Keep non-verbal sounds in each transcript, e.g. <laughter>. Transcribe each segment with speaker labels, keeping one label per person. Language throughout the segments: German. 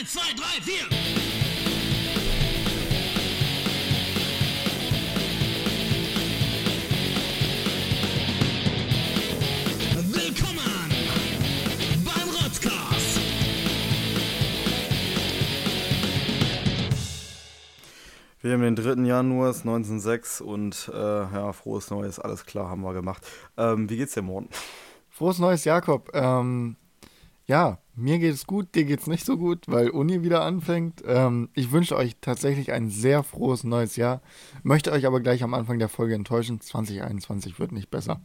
Speaker 1: Eins, zwei, drei, vier. Willkommen beim Rotzcast.
Speaker 2: Wir haben den 3. Januar 1906 und äh, ja, frohes Neues, alles klar, haben wir gemacht. Ähm, wie geht's dir, Morten?
Speaker 3: Frohes Neues, Jakob. Ähm, ja, mir geht es gut, dir geht es nicht so gut, weil Uni wieder anfängt. Ähm, ich wünsche euch tatsächlich ein sehr frohes neues Jahr. Möchte euch aber gleich am Anfang der Folge enttäuschen. 2021 wird nicht besser.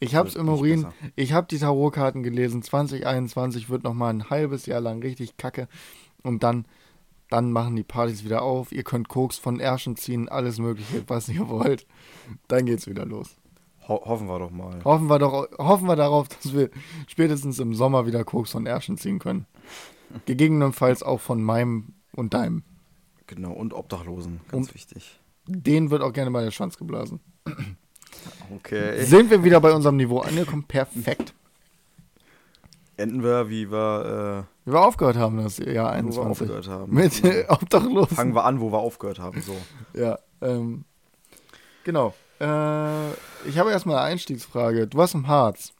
Speaker 3: Ich habe es im Urin,
Speaker 2: besser.
Speaker 3: ich habe die Tarotkarten gelesen. 2021 wird nochmal ein halbes Jahr lang richtig kacke. Und dann, dann machen die Partys wieder auf. Ihr könnt Koks von Ärschen ziehen, alles Mögliche, was ihr wollt. Dann geht's wieder los.
Speaker 2: Ho hoffen wir doch mal.
Speaker 3: Hoffen wir doch, hoffen wir darauf, <laughs> dass wir spätestens im Sommer wieder Koks von Ärschen ziehen können. Gegebenenfalls auch von meinem und deinem.
Speaker 2: Genau, und Obdachlosen, ganz
Speaker 3: Und-
Speaker 2: wichtig.
Speaker 3: Den wird auch gerne mal der Schwanz geblasen. <clears throat>
Speaker 2: Okay.
Speaker 3: Sind wir wieder bei unserem Niveau angekommen? Perfekt.
Speaker 2: Enden wir, wie wir,
Speaker 3: Wie wir aufgehört haben, das Jahr
Speaker 2: äh, wo wir
Speaker 3: 21.
Speaker 2: aufgehört haben.
Speaker 3: Mit äh, <laughs> Obdachlosen.
Speaker 2: Fangen wir an, wo wir aufgehört haben. So.
Speaker 3: Ja, ähm, genau. Äh, ich habe erstmal eine Einstiegsfrage. Du warst im Harz.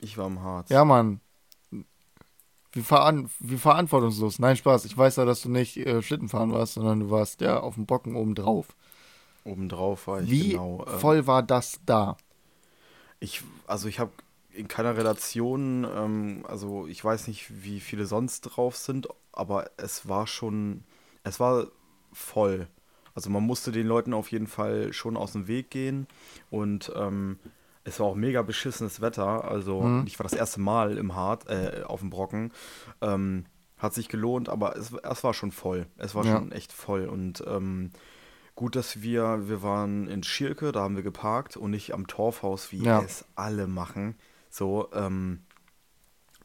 Speaker 2: Ich war im Harz.
Speaker 3: Ja, Mann. Wie, veran wie verantwortungslos. Nein, Spaß. Ich weiß ja, dass du nicht äh, Schlitten fahren warst, sondern du warst ja auf dem Bocken oben drauf.
Speaker 2: Obendrauf war ich
Speaker 3: Wie
Speaker 2: genau. äh,
Speaker 3: voll war das da?
Speaker 2: Ich, also ich habe in keiner Relation, ähm, also ich weiß nicht, wie viele sonst drauf sind, aber es war schon, es war voll. Also man musste den Leuten auf jeden Fall schon aus dem Weg gehen und ähm, es war auch mega beschissenes Wetter. Also
Speaker 3: Mhm.
Speaker 2: ich war das erste Mal im Hart, äh, auf dem Brocken. Ähm, hat sich gelohnt, aber es, es war schon voll. Es war
Speaker 3: Ja.
Speaker 2: schon echt voll und ähm, Gut, dass wir, wir waren in Schirke, da haben wir geparkt und nicht am Torfhaus, wie
Speaker 3: Ja.
Speaker 2: es alle machen. So, ähm,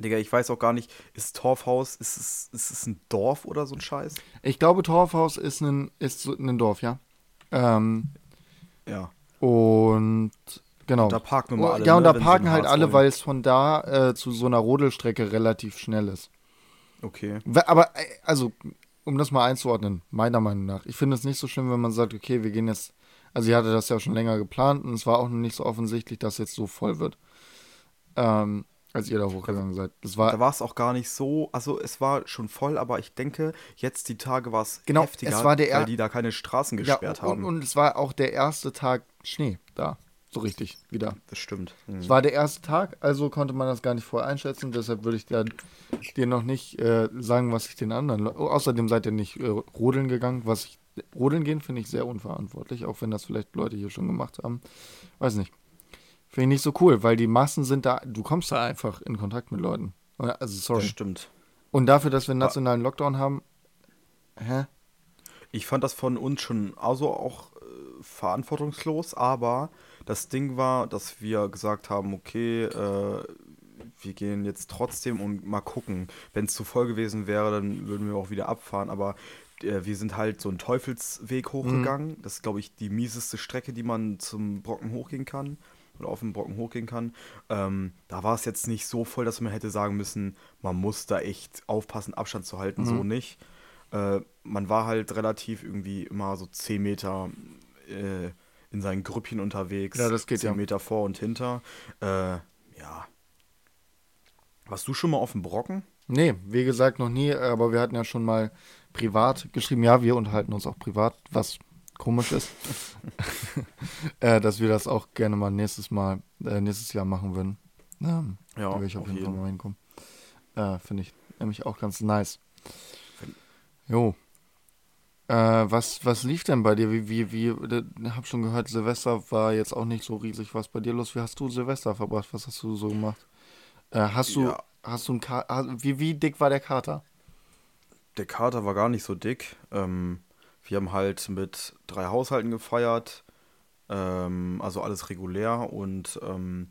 Speaker 2: Digga, ich weiß auch gar nicht, ist Torfhaus, ist es, ist es ein Dorf oder so ein Scheiß?
Speaker 3: Ich glaube, Torfhaus ist ein, ist ein Dorf, ja. Ähm,
Speaker 2: Ja.
Speaker 3: und genau.
Speaker 2: Da parken immer
Speaker 3: Oh,
Speaker 2: alle.
Speaker 3: ja, und
Speaker 2: ne,
Speaker 3: da parken halt alle, weil es von da äh, zu so einer Rodelstrecke relativ schnell ist.
Speaker 2: Okay.
Speaker 3: Aber, äh, also, um das mal einzuordnen, meiner Meinung nach, ich finde es nicht so schlimm, wenn man sagt, okay, wir gehen jetzt, also ich hatte das ja schon länger geplant und es war auch noch nicht so offensichtlich, dass jetzt so voll wird, ähm, als ihr da hochgegangen seid. Das
Speaker 2: Da
Speaker 3: war,
Speaker 2: war es auch gar nicht so, also es war schon voll, aber ich denke, jetzt die Tage war es
Speaker 3: Genau,
Speaker 2: heftiger,
Speaker 3: es war der er-
Speaker 2: weil die da keine Straßen
Speaker 3: ja,
Speaker 2: gesperrt
Speaker 3: und,
Speaker 2: haben.
Speaker 3: und es war auch der erste Tag Schnee da, so richtig, wieder.
Speaker 2: das stimmt. Mhm.
Speaker 3: Es war der erste Tag, also konnte man das gar nicht vorher einschätzen. Deshalb würde ich da, dir noch nicht äh, sagen, was ich den anderen. Oh, außerdem seid ihr nicht äh, rodeln gegangen. Was ich, rodeln gehen finde ich sehr unverantwortlich, auch wenn das vielleicht Leute hier schon gemacht haben. Weiß nicht. Finde ich nicht so cool, weil die Massen sind da. Du kommst da einfach in Kontakt mit Leuten. Also
Speaker 2: Das
Speaker 3: sorry.
Speaker 2: stimmt.
Speaker 3: Und dafür, dass wir einen nationalen Lockdown haben. Hä?
Speaker 2: Ich fand das von uns schon also auch äh, verantwortungslos, aber das Ding war, dass wir gesagt haben, okay, äh, wir gehen jetzt trotzdem und mal gucken. Wenn es zu voll gewesen wäre, dann würden wir auch wieder abfahren, aber äh, wir sind halt so einen Teufelsweg hochgegangen. Das ist, glaube ich, die mieseste Strecke, die man zum Brocken hochgehen kann oder auf dem Brocken hochgehen kann. Ähm, da war es jetzt nicht so voll, dass man hätte sagen müssen, man muss da echt aufpassen, Abstand zu halten, so nicht. Äh, man war halt relativ irgendwie immer so 10 Meter äh, in seinen Grüppchen unterwegs.
Speaker 3: Ja, das geht
Speaker 2: 10
Speaker 3: ja.
Speaker 2: Meter vor und hinter. Äh, ja. Warst du schon mal auf dem Brocken?
Speaker 3: Nee, wie gesagt, noch nie, aber wir hatten ja schon mal privat geschrieben, ja, wir unterhalten uns auch privat, was komisch ist. <laughs> äh, dass wir das auch gerne mal nächstes Mal, äh, nächstes Jahr machen würden. Ähm,
Speaker 2: Ja,
Speaker 3: da will ich auf
Speaker 2: auf
Speaker 3: jeden Fall
Speaker 2: jeden.
Speaker 3: mal hinkommen. Äh, Finde ich nämlich auch ganz nice. Jo. Äh, was, was lief denn bei dir? Wie, wie, wie, hab schon gehört, Silvester war jetzt auch nicht so riesig. Was bei dir los? Wie hast du Silvester verbracht? Was hast du so gemacht? Äh, hast du,
Speaker 2: Ja.
Speaker 3: hast du ein Ka ha- wie, wie dick war der Kater?
Speaker 2: Der Kater war gar nicht so dick. Ähm, wir haben halt mit drei Haushalten gefeiert. Ähm, also alles regulär und ähm,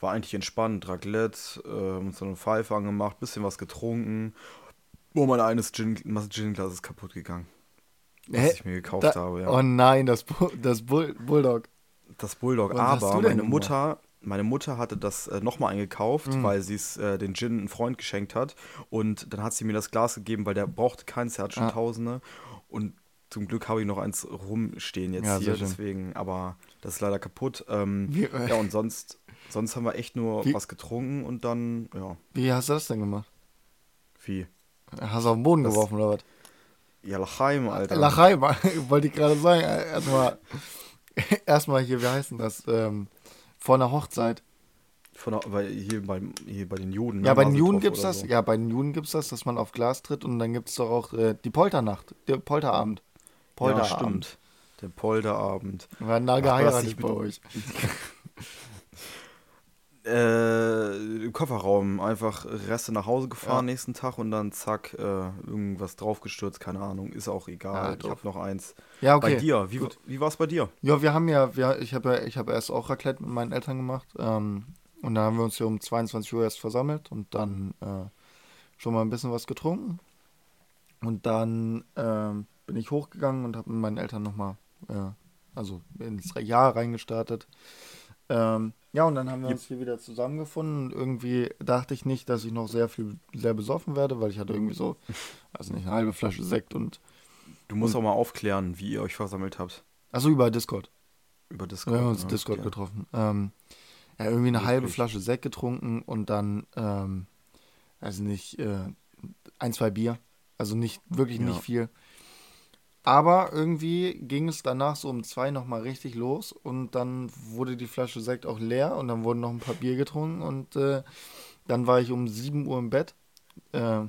Speaker 2: war eigentlich entspannt. Raclette, äh, uns dann eine Pfeife angemacht, bisschen was getrunken. Oh, mein eines Gin, Gin-Glas ist kaputt gegangen. Was
Speaker 3: Hä?
Speaker 2: ich mir gekauft
Speaker 3: Da-
Speaker 2: habe, ja.
Speaker 3: Oh nein, das, Bu das Bull Bulldog.
Speaker 2: Das Bulldog.
Speaker 3: Was
Speaker 2: Aber meine? Mutter, meine Mutter hatte das äh, nochmal eingekauft,
Speaker 3: Mhm.
Speaker 2: weil sie es äh, den Gin einen Freund geschenkt hat. Und dann hat sie mir das Glas gegeben, weil der brauchte keins, der hat schon
Speaker 3: Ah.
Speaker 2: Tausende. Und zum Glück habe ich noch eins rumstehen jetzt
Speaker 3: Ja,
Speaker 2: hier, deswegen, aber das ist leider kaputt. Ähm,
Speaker 3: Wie, äh,
Speaker 2: ja, und sonst, sonst haben wir echt nur
Speaker 3: Wie-
Speaker 2: was getrunken und dann, ja,
Speaker 3: Wie hast du das denn gemacht?
Speaker 2: wie?
Speaker 3: Hast du auf den Boden
Speaker 2: Das-
Speaker 3: geworfen oder was?
Speaker 2: Ja, Lachheim, Alter.
Speaker 3: Lachheim, <laughs> wollte ich gerade sagen. Erstmal, <laughs> erstmal hier, wie heißt denn das? Ähm, vor einer Hochzeit.
Speaker 2: Von der, weil hier, beim, hier bei den Juden.
Speaker 3: Ja,
Speaker 2: ne,
Speaker 3: bei den Juden gibt's das.
Speaker 2: so.
Speaker 3: Ja, bei den Juden gibt's das, dass man auf Glas tritt und dann gibt's doch auch äh, die Polternacht, der Polterabend.
Speaker 2: Ja,
Speaker 3: Polterabend.
Speaker 2: stimmt. Der Ach, du hast
Speaker 3: geheiratet bei euch. <laughs>
Speaker 2: Äh, im Kofferraum einfach Reste nach Hause gefahren
Speaker 3: Ja.
Speaker 2: nächsten Tag und dann zack, äh, irgendwas draufgestürzt, keine Ahnung, ist auch
Speaker 3: Ja,
Speaker 2: egal. ich
Speaker 3: doof.
Speaker 2: habe noch eins.
Speaker 3: Ja, okay.
Speaker 2: Bei dir, wie,
Speaker 3: gut.
Speaker 2: wie war es bei dir?
Speaker 3: Ja, wir haben ja, wir, ich habe ja, ich habe erst auch Raclette mit meinen Eltern gemacht. Ähm, und dann haben wir uns hier um 22 Uhr erst versammelt und dann äh, schon mal ein bisschen was getrunken. Und dann ähm, bin ich hochgegangen und habe mit meinen Eltern nochmal, äh, also ins Jahr reingestartet. Ähm, ja, und dann haben wir uns hier wieder zusammengefunden und irgendwie dachte ich nicht, dass ich noch sehr viel, sehr besoffen werde, weil ich hatte irgendwie so, <laughs> also nicht eine halbe Flasche Sekt und,
Speaker 2: Du musst auch mal aufklären, wie ihr euch versammelt habt.
Speaker 3: also über Discord.
Speaker 2: Über
Speaker 3: Wir
Speaker 2: Discord.
Speaker 3: haben uns
Speaker 2: ja,
Speaker 3: Discord
Speaker 2: okay.
Speaker 3: getroffen. Ähm, ja, irgendwie eine halbe
Speaker 2: Wirklich?
Speaker 3: Flasche Sekt getrunken und dann, ähm, also nicht, äh, ein, zwei Bier. Also nicht, wirklich
Speaker 2: Ja.
Speaker 3: nicht viel. Aber irgendwie ging es danach so um zwei nochmal richtig los und dann wurde die Flasche Sekt auch leer und dann wurden noch ein paar Bier getrunken und äh, dann war ich um 7 Uhr im Bett. Äh,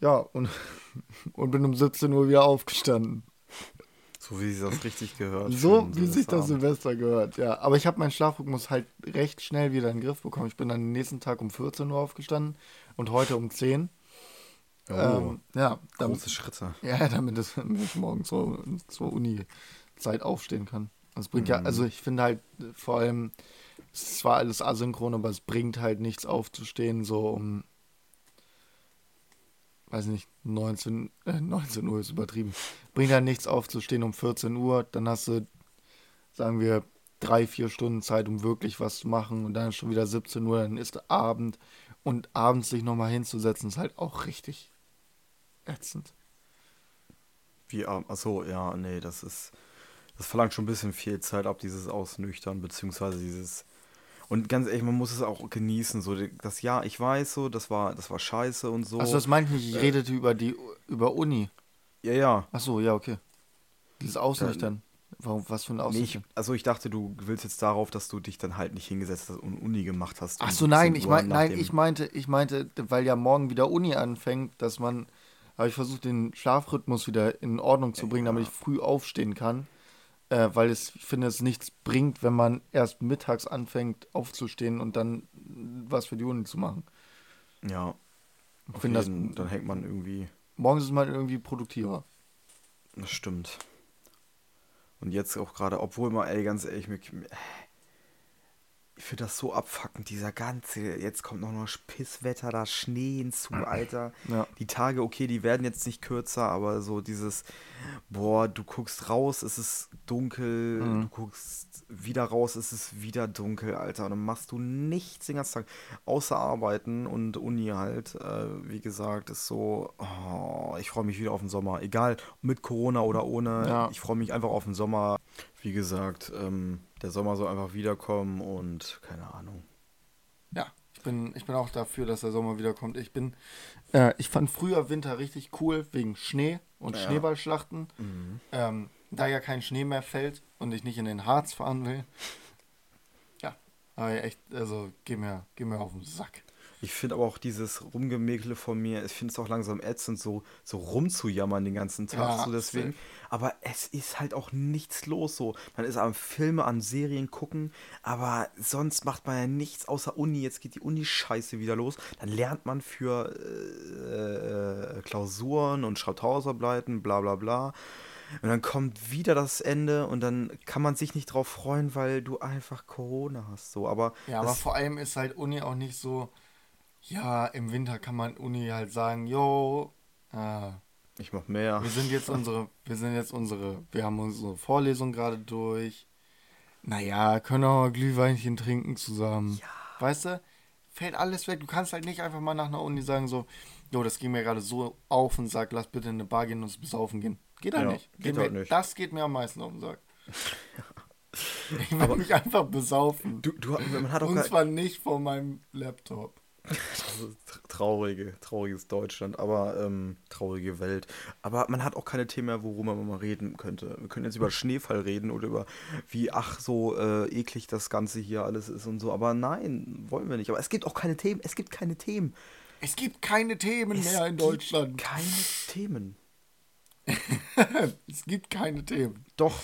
Speaker 3: ja, und, <laughs> und bin um 17 Uhr wieder aufgestanden.
Speaker 2: So wie sich das richtig gehört.
Speaker 3: So wie sich das. Silvester gehört, ja. Aber ich habe meinen Schlafrhythmus halt recht schnell wieder in den Griff bekommen. Ich bin dann den nächsten Tag um 14 Uhr aufgestanden und heute um 10.
Speaker 2: Oh,
Speaker 3: ähm, ja, damit,
Speaker 2: große Schritte.
Speaker 3: ja, <laughs> damit, es, damit ich morgen zur, zur Uni-Zeit aufstehen kann. Das bringt ja,
Speaker 2: Mhm.
Speaker 3: also ich finde halt äh, vor allem, es ist zwar alles asynchron, aber es bringt halt nichts aufzustehen, so um, weiß nicht, 19, äh, 19 Uhr ist übertrieben. Bringt halt nichts aufzustehen um 14 Uhr, dann hast du, sagen wir, drei, vier Stunden Zeit, um wirklich was zu machen und dann ist schon wieder 17 Uhr, dann ist Abend und abends sich nochmal hinzusetzen, ist halt auch richtig ätzend.
Speaker 2: Wie, ah, achso, ja, nee, das ist. Das verlangt schon ein bisschen viel Zeit ab, dieses Ausnüchtern, beziehungsweise dieses. Und ganz ehrlich, man muss es auch genießen. So, das Jahr, ich weiß so, das war, das war scheiße und so.
Speaker 3: Also das meinte ich nicht, ich redete über die über Uni.
Speaker 2: ja, ja.
Speaker 3: Ach so, ja, okay. Dieses Ausnüchtern. Warum, was für ein
Speaker 2: Nee, ich,
Speaker 3: Ausnüchtern?
Speaker 2: also ich dachte, du willst jetzt darauf, dass du dich dann halt nicht hingesetzt hast und Uni gemacht hast.
Speaker 3: Ach so, nein,
Speaker 2: 17
Speaker 3: ich mein, nein, ich meinte, ich meinte, weil ja morgen wieder Uni anfängt, dass man, habe ich versucht, den Schlafrhythmus wieder in Ordnung zu bringen, damit ich früh aufstehen kann. Äh, weil es, ich finde, es nichts bringt, wenn man erst mittags anfängt aufzustehen und dann was für die Uni zu machen.
Speaker 2: Ja.
Speaker 3: Ich finde das,
Speaker 2: dann hängt man irgendwie.
Speaker 3: morgens ist man irgendwie produktiver.
Speaker 2: Das stimmt. Und jetzt auch gerade, obwohl mal, ey, ganz ehrlich, mir, ich finde das so abfuckend, dieser ganze, jetzt kommt noch mal Pisswetter, da Schnee hinzu, Alter.
Speaker 3: Ja.
Speaker 2: Die Tage, okay, die werden jetzt nicht kürzer, aber so dieses, boah, du guckst raus, es ist dunkel,
Speaker 3: Mhm.
Speaker 2: du guckst wieder raus, es ist wieder dunkel, Alter. Und dann machst du nichts den ganzen Tag, außer arbeiten und Uni halt. Äh, wie gesagt, ist so, oh, ich freue mich wieder auf den Sommer. Egal, mit Corona oder ohne,
Speaker 3: Ja.
Speaker 2: ich freue mich einfach auf den Sommer. Wie gesagt, ähm, der Sommer soll einfach wiederkommen und keine Ahnung.
Speaker 3: Ja, ich bin, ich bin auch dafür, dass der Sommer wiederkommt. Ich bin, äh, ich fand früher Winter richtig cool wegen Schnee und
Speaker 2: Ja.
Speaker 3: Schneeballschlachten.
Speaker 2: Mhm.
Speaker 3: Ähm, da ja kein Schnee mehr fällt und ich nicht in den Harz fahren will. Ja, aber echt, also geh mir, geh mir auf den Sack.
Speaker 2: Ich finde aber auch dieses Rumgemäkle von mir, ich finde es auch langsam ätzend, so, so rumzujammern den ganzen Tag.
Speaker 3: Ja,
Speaker 2: so deswegen. Aber es ist halt auch nichts los. So. Man ist am Filme, an Serien gucken, aber sonst macht man ja nichts außer Uni. Jetzt geht die Uni-Scheiße wieder los. Dann lernt man für äh, äh, Klausuren und schreibt Hausarbeiten, bla bla bla. Und dann kommt wieder das Ende und dann kann man sich nicht drauf freuen, weil du einfach Corona hast. So, aber
Speaker 3: Ja, aber vor allem ist halt Uni auch nicht so, ja, im Winter kann man Uni halt sagen, yo, äh,
Speaker 2: ich mach mehr.
Speaker 3: wir sind jetzt <laughs> unsere, wir sind jetzt unsere, wir haben unsere Vorlesung gerade durch. Naja, können auch mal Glühweinchen trinken zusammen. Weißt du? Fällt alles weg. Du kannst halt nicht einfach mal nach einer Uni sagen so, jo, das ging mir gerade so auf und sag, lass bitte in eine Bar gehen und uns besaufen gehen. Geht halt
Speaker 2: Ja,
Speaker 3: nicht.
Speaker 2: geht
Speaker 3: mir,
Speaker 2: halt nicht.
Speaker 3: Das geht mir am meisten auf den Sack. <laughs> Ich will mich einfach besaufen.
Speaker 2: Du, du, man hat auch
Speaker 3: Und zwar nicht vor meinem Laptop.
Speaker 2: Tr- <laughs> traurige, trauriges Deutschland, aber ähm, traurige Welt. Aber man hat auch keine Themen mehr, worüber man mal reden könnte. Wir können jetzt über Schneefall reden oder über wie, ach, so äh, eklig das Ganze hier alles ist und so. Aber nein, wollen wir nicht. Aber es gibt auch keine Themen. Es gibt keine Themen.
Speaker 3: Es gibt keine Themen
Speaker 2: Es
Speaker 3: mehr in
Speaker 2: gibt
Speaker 3: Deutschland.
Speaker 2: Keine Themen. <laughs>
Speaker 3: es gibt keine Themen.
Speaker 2: Doch.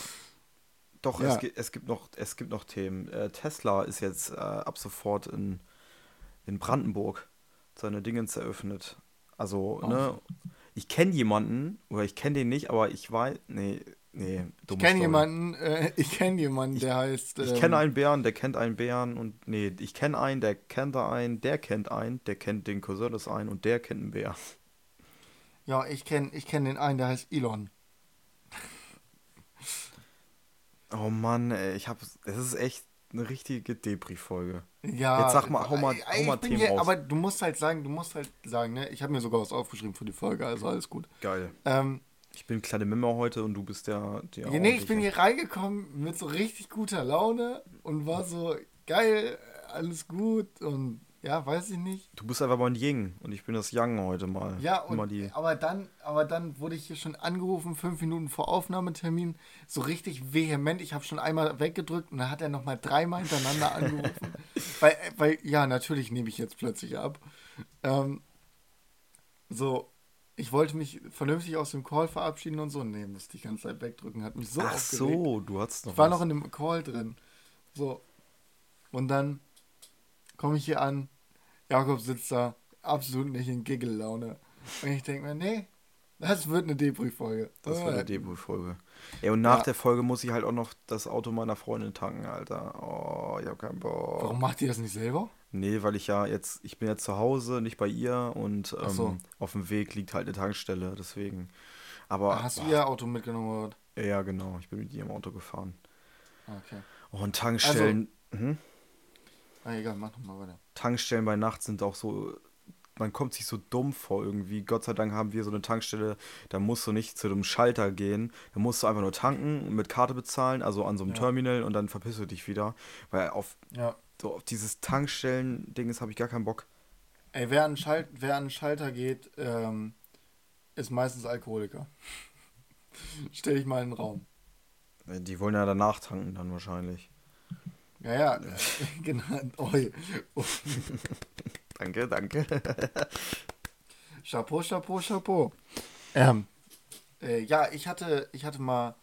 Speaker 2: Doch,
Speaker 3: Ja.
Speaker 2: es, gibt, es, gibt noch, es gibt noch Themen. Äh, Tesla ist jetzt äh, ab sofort in, in Brandenburg seine Dingens eröffnet. Also, ne, ich kenne jemanden, oder ich kenne den nicht, aber ich weiß, nee, nee,
Speaker 3: Ich kenne jemanden, äh, <laughs> ich kenne jemanden, der heißt.
Speaker 2: Ich
Speaker 3: ähm,
Speaker 2: kenne einen Bären, der kennt einen Bären und nee, ich kenne einen, der kennt da einen, der kennt einen, der kennt den Cousin des einen und der kennt einen Bär.
Speaker 3: Ja, ich kenne ich kenn den einen, der heißt Elon.
Speaker 2: Oh Mann, ey, ich hab, es ist echt eine richtige Depri-Folge.
Speaker 3: Ja.
Speaker 2: Jetzt sag mal, hau mal-
Speaker 3: äh,
Speaker 2: hau mal Themen
Speaker 3: hier,
Speaker 2: raus.
Speaker 3: Aber du musst halt sagen, du musst halt sagen, ne? Ich habe mir sogar was aufgeschrieben für die Folge, also alles gut.
Speaker 2: Geil.
Speaker 3: Ähm,
Speaker 2: Ich bin kleine Mimmer heute und du bist der, der
Speaker 3: ja, nee, ich bin hier reingekommen mit so richtig guter Laune und war so geil, alles gut und ja, weiß ich nicht.
Speaker 2: Du bist einfach mal ein Ying und ich bin das Yang heute mal.
Speaker 3: Ja, und,
Speaker 2: die.
Speaker 3: aber dann, aber dann wurde ich hier schon angerufen, fünf Minuten vor Aufnahmetermin, so richtig vehement. Ich habe schon einmal weggedrückt und dann hat er nochmal dreimal hintereinander angerufen. <laughs> weil, weil, ja, natürlich nehme ich jetzt plötzlich ab. Ähm, so, ich wollte mich vernünftig aus dem Call verabschieden und so. Nee, musste die ganze Zeit wegdrücken, hat mich so
Speaker 2: Ach
Speaker 3: aufgeregt.
Speaker 2: so, du hattest noch
Speaker 3: Ich war
Speaker 2: was.
Speaker 3: noch in dem Call drin. So. Und dann komme ich hier an. Jakob sitzt da absolut nicht in Giggle-Laune. Und ich denke mir, nee, das wird eine Debris-Folge.
Speaker 2: Das
Speaker 3: Äh,
Speaker 2: eine Debut-Folge. Ey, und nach
Speaker 3: Ja.
Speaker 2: der Folge muss ich halt auch noch das Auto meiner Freundin tanken, Alter. Oh, ich hab keinen Bock.
Speaker 3: Warum macht ihr das nicht selber?
Speaker 2: Nee, weil ich ja jetzt, ich bin jetzt zu Hause, nicht bei ihr und
Speaker 3: Ach so.
Speaker 2: ähm, auf dem Weg liegt halt eine Tankstelle, deswegen. Aber
Speaker 3: Hast du ihr Auto mitgenommen oder?
Speaker 2: ja, genau, ich bin mit ihr im Auto gefahren.
Speaker 3: Okay.
Speaker 2: Oh, und Tankstellen,
Speaker 3: Also
Speaker 2: mhm.
Speaker 3: Ah, egal, mach nochmal weiter.
Speaker 2: Tankstellen bei Nacht sind auch so, man kommt sich so dumm vor irgendwie. Gott sei Dank haben wir so eine Tankstelle, da musst du nicht zu dem Schalter gehen, da musst du einfach nur tanken und mit Karte bezahlen, also an so einem
Speaker 3: Ja.
Speaker 2: Terminal und dann verpisst du dich wieder. Weil auf,
Speaker 3: Ja.
Speaker 2: so auf dieses Tankstellen-Ding habe ich gar keinen Bock.
Speaker 3: Ey, wer an, Schalt wer an den Schalter geht, ähm, ist meistens Alkoholiker. <laughs> Stell dich mal in den Raum.
Speaker 2: Die wollen ja danach tanken dann wahrscheinlich.
Speaker 3: Ja, ja, <laughs> genau. Oi. Oh.
Speaker 2: Danke, danke. <laughs>
Speaker 3: Chapeau, Chapeau, Chapeau. Ähm, äh, ja, ich hatte, ich hatte mal,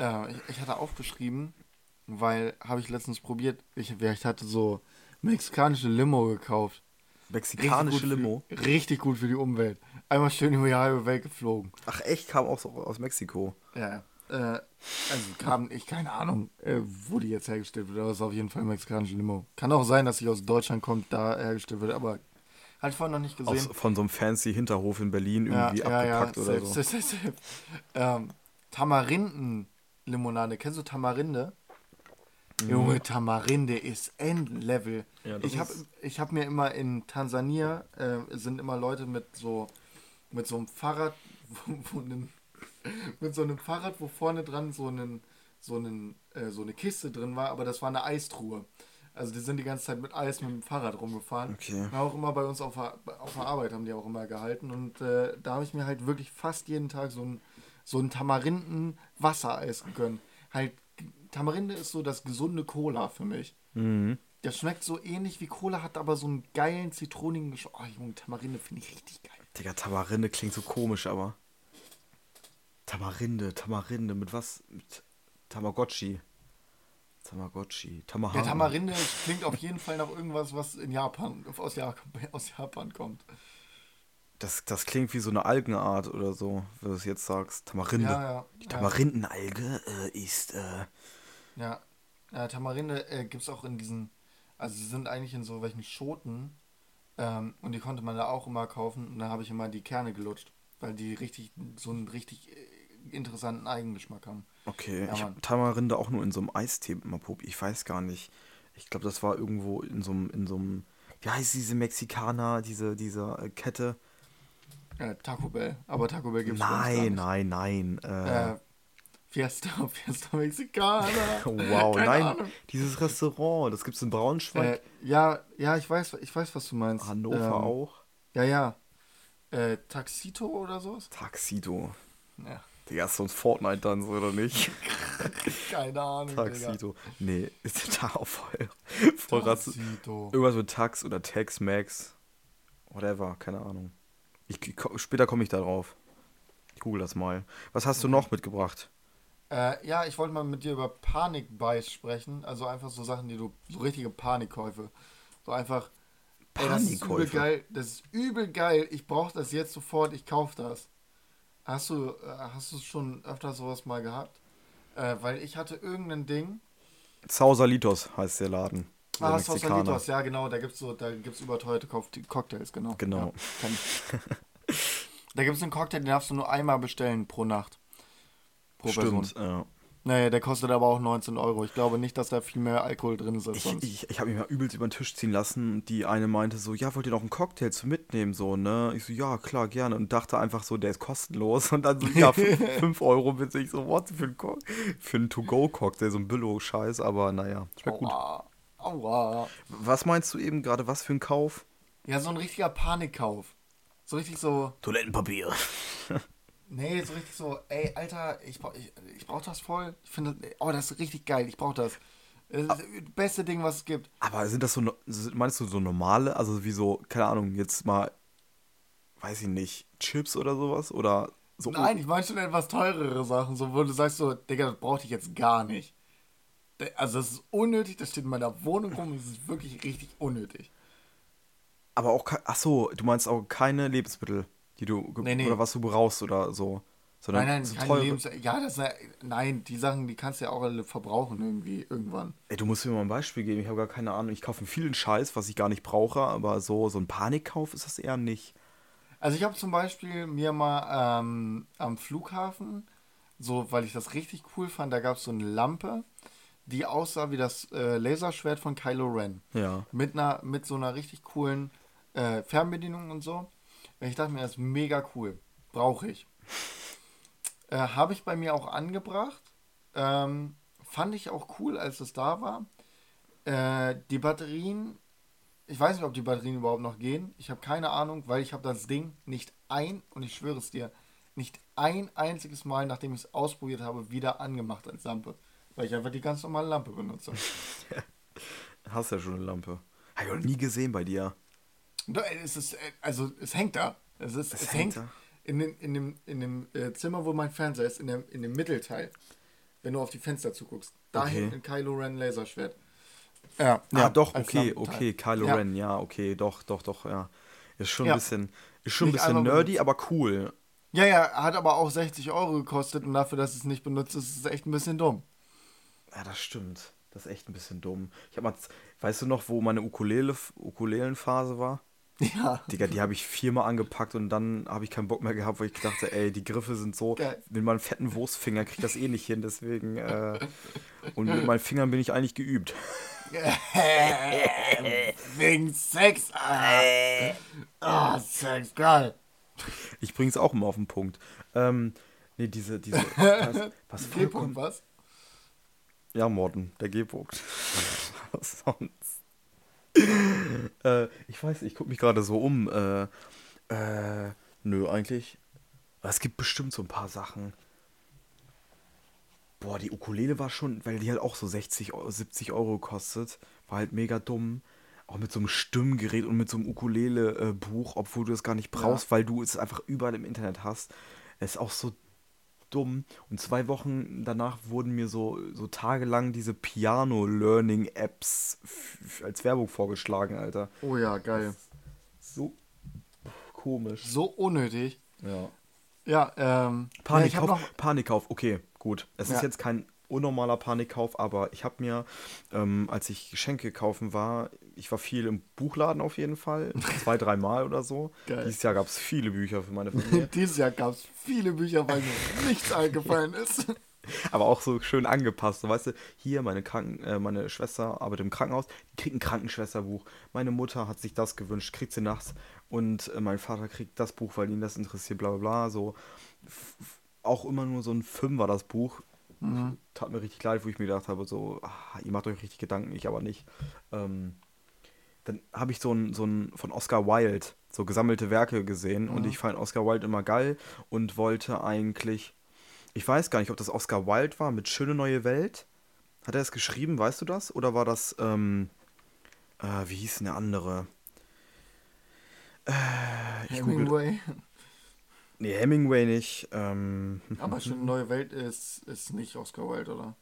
Speaker 3: äh, ich, ich hatte aufgeschrieben, weil habe ich letztens probiert, ich, ich hatte so mexikanische Limo gekauft.
Speaker 2: Mexikanische
Speaker 3: gut
Speaker 2: Limo.
Speaker 3: Für, richtig gut für die Umwelt. Einmal schön über die halbe Welt geflogen.
Speaker 2: Ach echt, kam auch so aus Mexiko.
Speaker 3: Ja. Äh, also kam, ich keine Ahnung, äh, wo die jetzt hergestellt wird, aber es ist auf jeden Fall mexikanische Limo. Kann auch sein, dass sie aus Deutschland kommt, da hergestellt wird, aber hatte ich vorhin noch nicht gesehen.
Speaker 2: Aus, von so einem fancy Hinterhof in Berlin irgendwie abgepackt oder
Speaker 3: safe,
Speaker 2: so.
Speaker 3: safe, safe. Ähm, Tamarinden-Limonade. Kennst du Tamarinde? Junge, Tamarinde ist Endlevel.
Speaker 2: Ja,
Speaker 3: ich habe hab mir immer in Tansania äh, sind immer Leute mit so mit so einem Fahrrad, <laughs> wo, wo einen, <laughs> mit so einem Fahrrad, wo vorne dran so einen so einen äh, so eine Kiste drin war, aber das war eine Eistruhe. Also die sind die ganze Zeit mit Eis mit dem Fahrrad rumgefahren.
Speaker 2: Okay.
Speaker 3: War auch immer bei uns auf der, auf der Arbeit haben die auch immer gehalten und äh, da habe ich mir halt wirklich fast jeden Tag so ein so ein Tamarinden-Wassereis gegönnt. Halt Tamarinde ist so das gesunde Cola für mich.
Speaker 2: Mhm.
Speaker 3: Das schmeckt so ähnlich wie Cola, hat aber so einen geilen zitronigen Geschmack. Oh, Junge, Tamarinde finde ich richtig geil.
Speaker 2: Digga, Tamarinde klingt so komisch, aber. Tamarinde, Tamarinde, mit was? Mit Tamagotchi. Tamagotchi, Tamahara.
Speaker 3: Der Tamarinde klingt auf jeden Fall nach irgendwas, was in Japan, aus, Ja- aus Japan kommt.
Speaker 2: Das, das klingt wie so eine Algenart oder so, wenn du es jetzt sagst. Tamarinde.
Speaker 3: Ja, ja.
Speaker 2: Die
Speaker 3: ja.
Speaker 2: Tamarindenalge äh, ist, äh,
Speaker 3: Ja, ja Tamarinde äh, gibt es auch in diesen, also sie sind eigentlich in so welchen Schoten ähm, und die konnte man da auch immer kaufen und da habe ich immer die Kerne gelutscht, weil die richtig, so einen richtig äh, interessanten Eigengeschmack haben.
Speaker 2: Okay,
Speaker 3: Ja,
Speaker 2: ich habe Tamarinde auch nur in so einem Eistee mal probiert. Ich weiß gar nicht. Ich glaube, das war irgendwo in so einem, in so einem, wie heißt diese Mexikaner, diese, diese äh, Kette?
Speaker 3: Äh, Taco Bell. Aber Taco Bell gibt es gar
Speaker 2: Nein,
Speaker 3: nicht.
Speaker 2: nein, nein. Äh,
Speaker 3: Äh, Fiesta, <laughs> Fiesta Mexicana. <laughs>
Speaker 2: wow,
Speaker 3: keine
Speaker 2: nein.
Speaker 3: Ahnung.
Speaker 2: Dieses Restaurant, das gibt's in Braunschweig,
Speaker 3: Äh, ja, ja, ich weiß, ich weiß, was du meinst.
Speaker 2: Hannover
Speaker 3: ähm,
Speaker 2: auch.
Speaker 3: Ja, ja. Äh, Taxito oder sowas?
Speaker 2: Taxido.
Speaker 3: Ja.
Speaker 2: Digga, ist so ein Fortnite dann so, oder nicht? <laughs>
Speaker 3: Keine Ahnung.
Speaker 2: Taxido. Nee, <laughs> ist da auch voll, voll
Speaker 3: Taxito.
Speaker 2: Irgendwas mit Tax oder Tex-Max. Whatever, keine Ahnung. Ich, ich, später komme ich da drauf. Ich google das mal. Was hast du noch mitgebracht?
Speaker 3: Äh, ja, ich wollte mal mit dir über Panik-Buys sprechen. Also einfach so Sachen, die du, so richtige Panikkäufe. So einfach, ey, das ist übel
Speaker 2: Panikkäufe?
Speaker 3: geil, das ist übel geil, ich brauche das jetzt sofort, ich kaufe das. Hast du, äh, hast du schon öfter sowas mal gehabt? Äh, weil ich hatte irgendein Ding,
Speaker 2: Sausalitos heißt der Laden. Der
Speaker 3: Ah. Sausalitos, ja genau, da gibt's so, da gibt's überteuerte Cock- Cocktails, genau.
Speaker 2: Genau.
Speaker 3: Ja, da gibt's einen Cocktail, den darfst du nur einmal bestellen pro Nacht. Pro
Speaker 2: Stimmt,
Speaker 3: Person.
Speaker 2: ja.
Speaker 3: Naja, der kostet aber auch 19 Euro. Ich glaube nicht, dass da viel mehr Alkohol drin ist als
Speaker 2: Ich,
Speaker 3: sonst.
Speaker 2: ich, ich habe mich mal übelst über den Tisch ziehen lassen und die eine meinte so, ja, wollt ihr noch einen Cocktail zu mitnehmen, so, ne? Ich so, ja, klar, gerne. Und dachte einfach so, der ist kostenlos. Und dann so, ja, <laughs> 5 Euro bitte. Ich so, what, für einen, Co- für einen To-Go-Cocktail, so ein Billo-Scheiß, aber naja, schmeckt gut.
Speaker 3: Aua. Aua.
Speaker 2: Was meinst du eben gerade, was für ein Kauf?
Speaker 3: Ja, so ein richtiger Panikkauf. So richtig so,
Speaker 2: Toilettenpapier. <laughs>
Speaker 3: nee, so richtig so, ey, Alter, ich, brauch- ich, ich brauch das voll. Ich finde, oh, das ist richtig geil, ich brauch das. Das ist das beste Ding, was es gibt.
Speaker 2: Aber sind das so, meinst du so normale, also wie so, keine Ahnung, jetzt mal, weiß ich nicht, Chips oder sowas? Oder so?
Speaker 3: Nein, ich meine schon etwas teurere Sachen, so wo du sagst so, Digga, das brauchte ich jetzt gar nicht. Also das ist unnötig, das steht in meiner Wohnung rum, das ist wirklich richtig unnötig.
Speaker 2: Aber auch, ach so, du meinst auch keine Lebensmittel, die du,
Speaker 3: Nee, nee.
Speaker 2: oder was du brauchst oder so. Sondern
Speaker 3: Nein, nein,
Speaker 2: so
Speaker 3: keine Lebens... Ja, das nein, die Sachen, die kannst du ja auch alle verbrauchen irgendwie, irgendwann.
Speaker 2: Ey, du musst mir mal ein Beispiel geben, ich habe gar keine Ahnung. Ich kaufe vielen Scheiß, was ich gar nicht brauche, aber so, so ein Panikkauf ist das eher nicht.
Speaker 3: Also ich habe zum Beispiel mir mal ähm, am Flughafen, so weil ich das richtig cool fand, da gab es so eine Lampe, die aussah wie das äh, Laserschwert von Kylo Ren.
Speaker 2: Ja.
Speaker 3: Mit einer, mit so einer richtig coolen äh, Fernbedienung und so. Und ich dachte mir, das ist mega cool. Brauche ich. Äh, Habe ich bei mir auch angebracht. Ähm, fand ich auch cool, als es da war. Äh, die Batterien, ich weiß nicht, ob die Batterien überhaupt noch gehen. Ich habe keine Ahnung, weil ich habe das Ding nicht ein, und ich schwöre es dir, nicht ein einziges Mal, nachdem ich es ausprobiert habe, wieder angemacht als Lampe. Weil ich einfach die ganz normale Lampe benutze. <laughs>
Speaker 2: Hast ja schon eine Lampe. Habe ich noch nie gesehen bei dir.
Speaker 3: Es ist, äh, also es hängt da. Es, ist, es,
Speaker 2: hängt
Speaker 3: hängt,
Speaker 2: da?
Speaker 3: in, dem, in dem, in dem äh, Zimmer, wo mein Fernseher ist, in dem, in dem Mittelteil. Wenn du auf die Fenster zuguckst. Da
Speaker 2: Okay.
Speaker 3: hängt ein Kylo Ren Laserschwert. Ja,
Speaker 2: ah, doch, okay, okay, Kylo
Speaker 3: Ja.
Speaker 2: Ren, ja, okay, doch, doch, doch, ja. Ist schon
Speaker 3: Ja.
Speaker 2: ein bisschen, ist schon ein bisschen nerdy,
Speaker 3: benutzt.
Speaker 2: aber cool.
Speaker 3: Ja, ja, hat aber auch 60 Euro gekostet und dafür, dass es nicht benutzt ist, ist es echt ein bisschen dumm.
Speaker 2: Ja, das stimmt. Das ist echt ein bisschen dumm. Ich hab mal, weißt du noch, wo meine Ukulele, Ukulelenphase war?
Speaker 3: Ja.
Speaker 2: Digga, die habe ich viermal angepackt und dann habe ich keinen Bock mehr gehabt, weil ich dachte, ey, die Griffe sind so,
Speaker 3: Geil.
Speaker 2: mit meinem fetten Wurstfinger krieg ich das eh nicht hin, deswegen, äh, und mit meinen Fingern bin ich eigentlich geübt. <laughs>
Speaker 3: Wegen Sex. Ah, Ah, Sex, geil.
Speaker 2: Ich bring's auch immer auf den Punkt. Ähm, nee, diese, diese, <laughs> was, was
Speaker 3: G-Punkt, was?
Speaker 2: ja, Morten, der G-Punkt. <laughs> was sonst? Äh, ich weiß, ich gucke mich gerade so um, äh, äh, nö, eigentlich, es gibt bestimmt so ein paar Sachen. Boah, die Ukulele war schon, weil die halt auch so 60, Euro, 70 Euro kostet. War halt mega dumm. Auch mit so einem Stimmgerät und mit so einem Ukulele-Buch, obwohl du es gar nicht brauchst, weil du es einfach überall im Internet hast. Es ist auch so dumm. Und zwei Wochen danach wurden mir so, so tagelang diese Piano-Learning-Apps als Werbung vorgeschlagen, Alter.
Speaker 3: Oh ja, geil.
Speaker 2: So komisch.
Speaker 3: So unnötig.
Speaker 2: Ja.
Speaker 3: Ja, ähm. ja,
Speaker 2: Panikkauf,
Speaker 3: noch,
Speaker 2: Panikkauf, okay, gut. Es ist
Speaker 3: Ja.
Speaker 2: jetzt kein unnormaler Panikkauf, aber ich habe mir, ähm, als ich Geschenke kaufen war, ich war viel im Buchladen auf jeden Fall. <laughs> Zwei, dreimal oder so.
Speaker 3: Geil.
Speaker 2: Dieses Jahr gab es viele Bücher für meine Familie. <laughs>
Speaker 3: Dieses Jahr gab es viele Bücher, weil mir nichts eingefallen ist. <laughs>
Speaker 2: aber auch so schön angepasst. So, weißt du, hier meine Kranken, äh, meine Schwester arbeitet im Krankenhaus, die kriegt ein Krankenschwesterbuch. Meine Mutter hat sich das gewünscht, kriegt sie nachts. Und äh, mein Vater kriegt das Buch, weil ihn das interessiert, bla bla bla. So F- auch immer nur so ein Fünfer das Buch. Tat mir richtig leid, wo ich mir gedacht habe, so, ah, ihr macht euch richtig Gedanken, ich aber nicht. Ähm, dann habe ich so ein, so ein von Oscar Wilde, so gesammelte Werke gesehen und ich fand Oscar Wilde immer geil und wollte eigentlich, ich weiß gar nicht, ob das Oscar Wilde war mit Schöne neue Welt. Hat er es geschrieben, weißt du das? Oder war das, ähm, äh, wie hieß denn der andere? Äh, ich google,
Speaker 3: Hemingway.
Speaker 2: nee, Hemingway nicht. Ähm, <laughs>
Speaker 3: Aber schon Neue Welt ist, ist nicht Oscar Wilde, oder?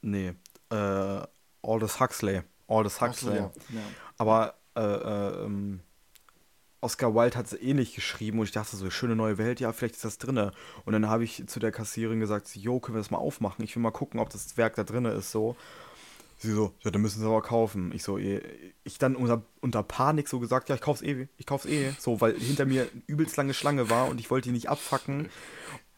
Speaker 2: nee, äh, Aldous Huxley. Aldous
Speaker 3: Ach so,
Speaker 2: Huxley.
Speaker 3: ja. ja.
Speaker 2: Aber äh, äh, ähm, Oscar Wilde hat es ähnlich geschrieben und ich dachte so, schöne neue Welt, ja, vielleicht ist das drinne. Und dann habe ich zu der Kassiererin gesagt, jo, können wir das mal aufmachen? Ich will mal gucken, ob das Werk da drinne ist, so. Sie so, ja, dann müssen sie aber kaufen. Ich so, eh, ich dann unter, unter Panik so gesagt, ja, ich kauf's eh, ich kauf's eh. So, weil hinter mir übelst lange Schlange war und ich wollte die nicht abfacken.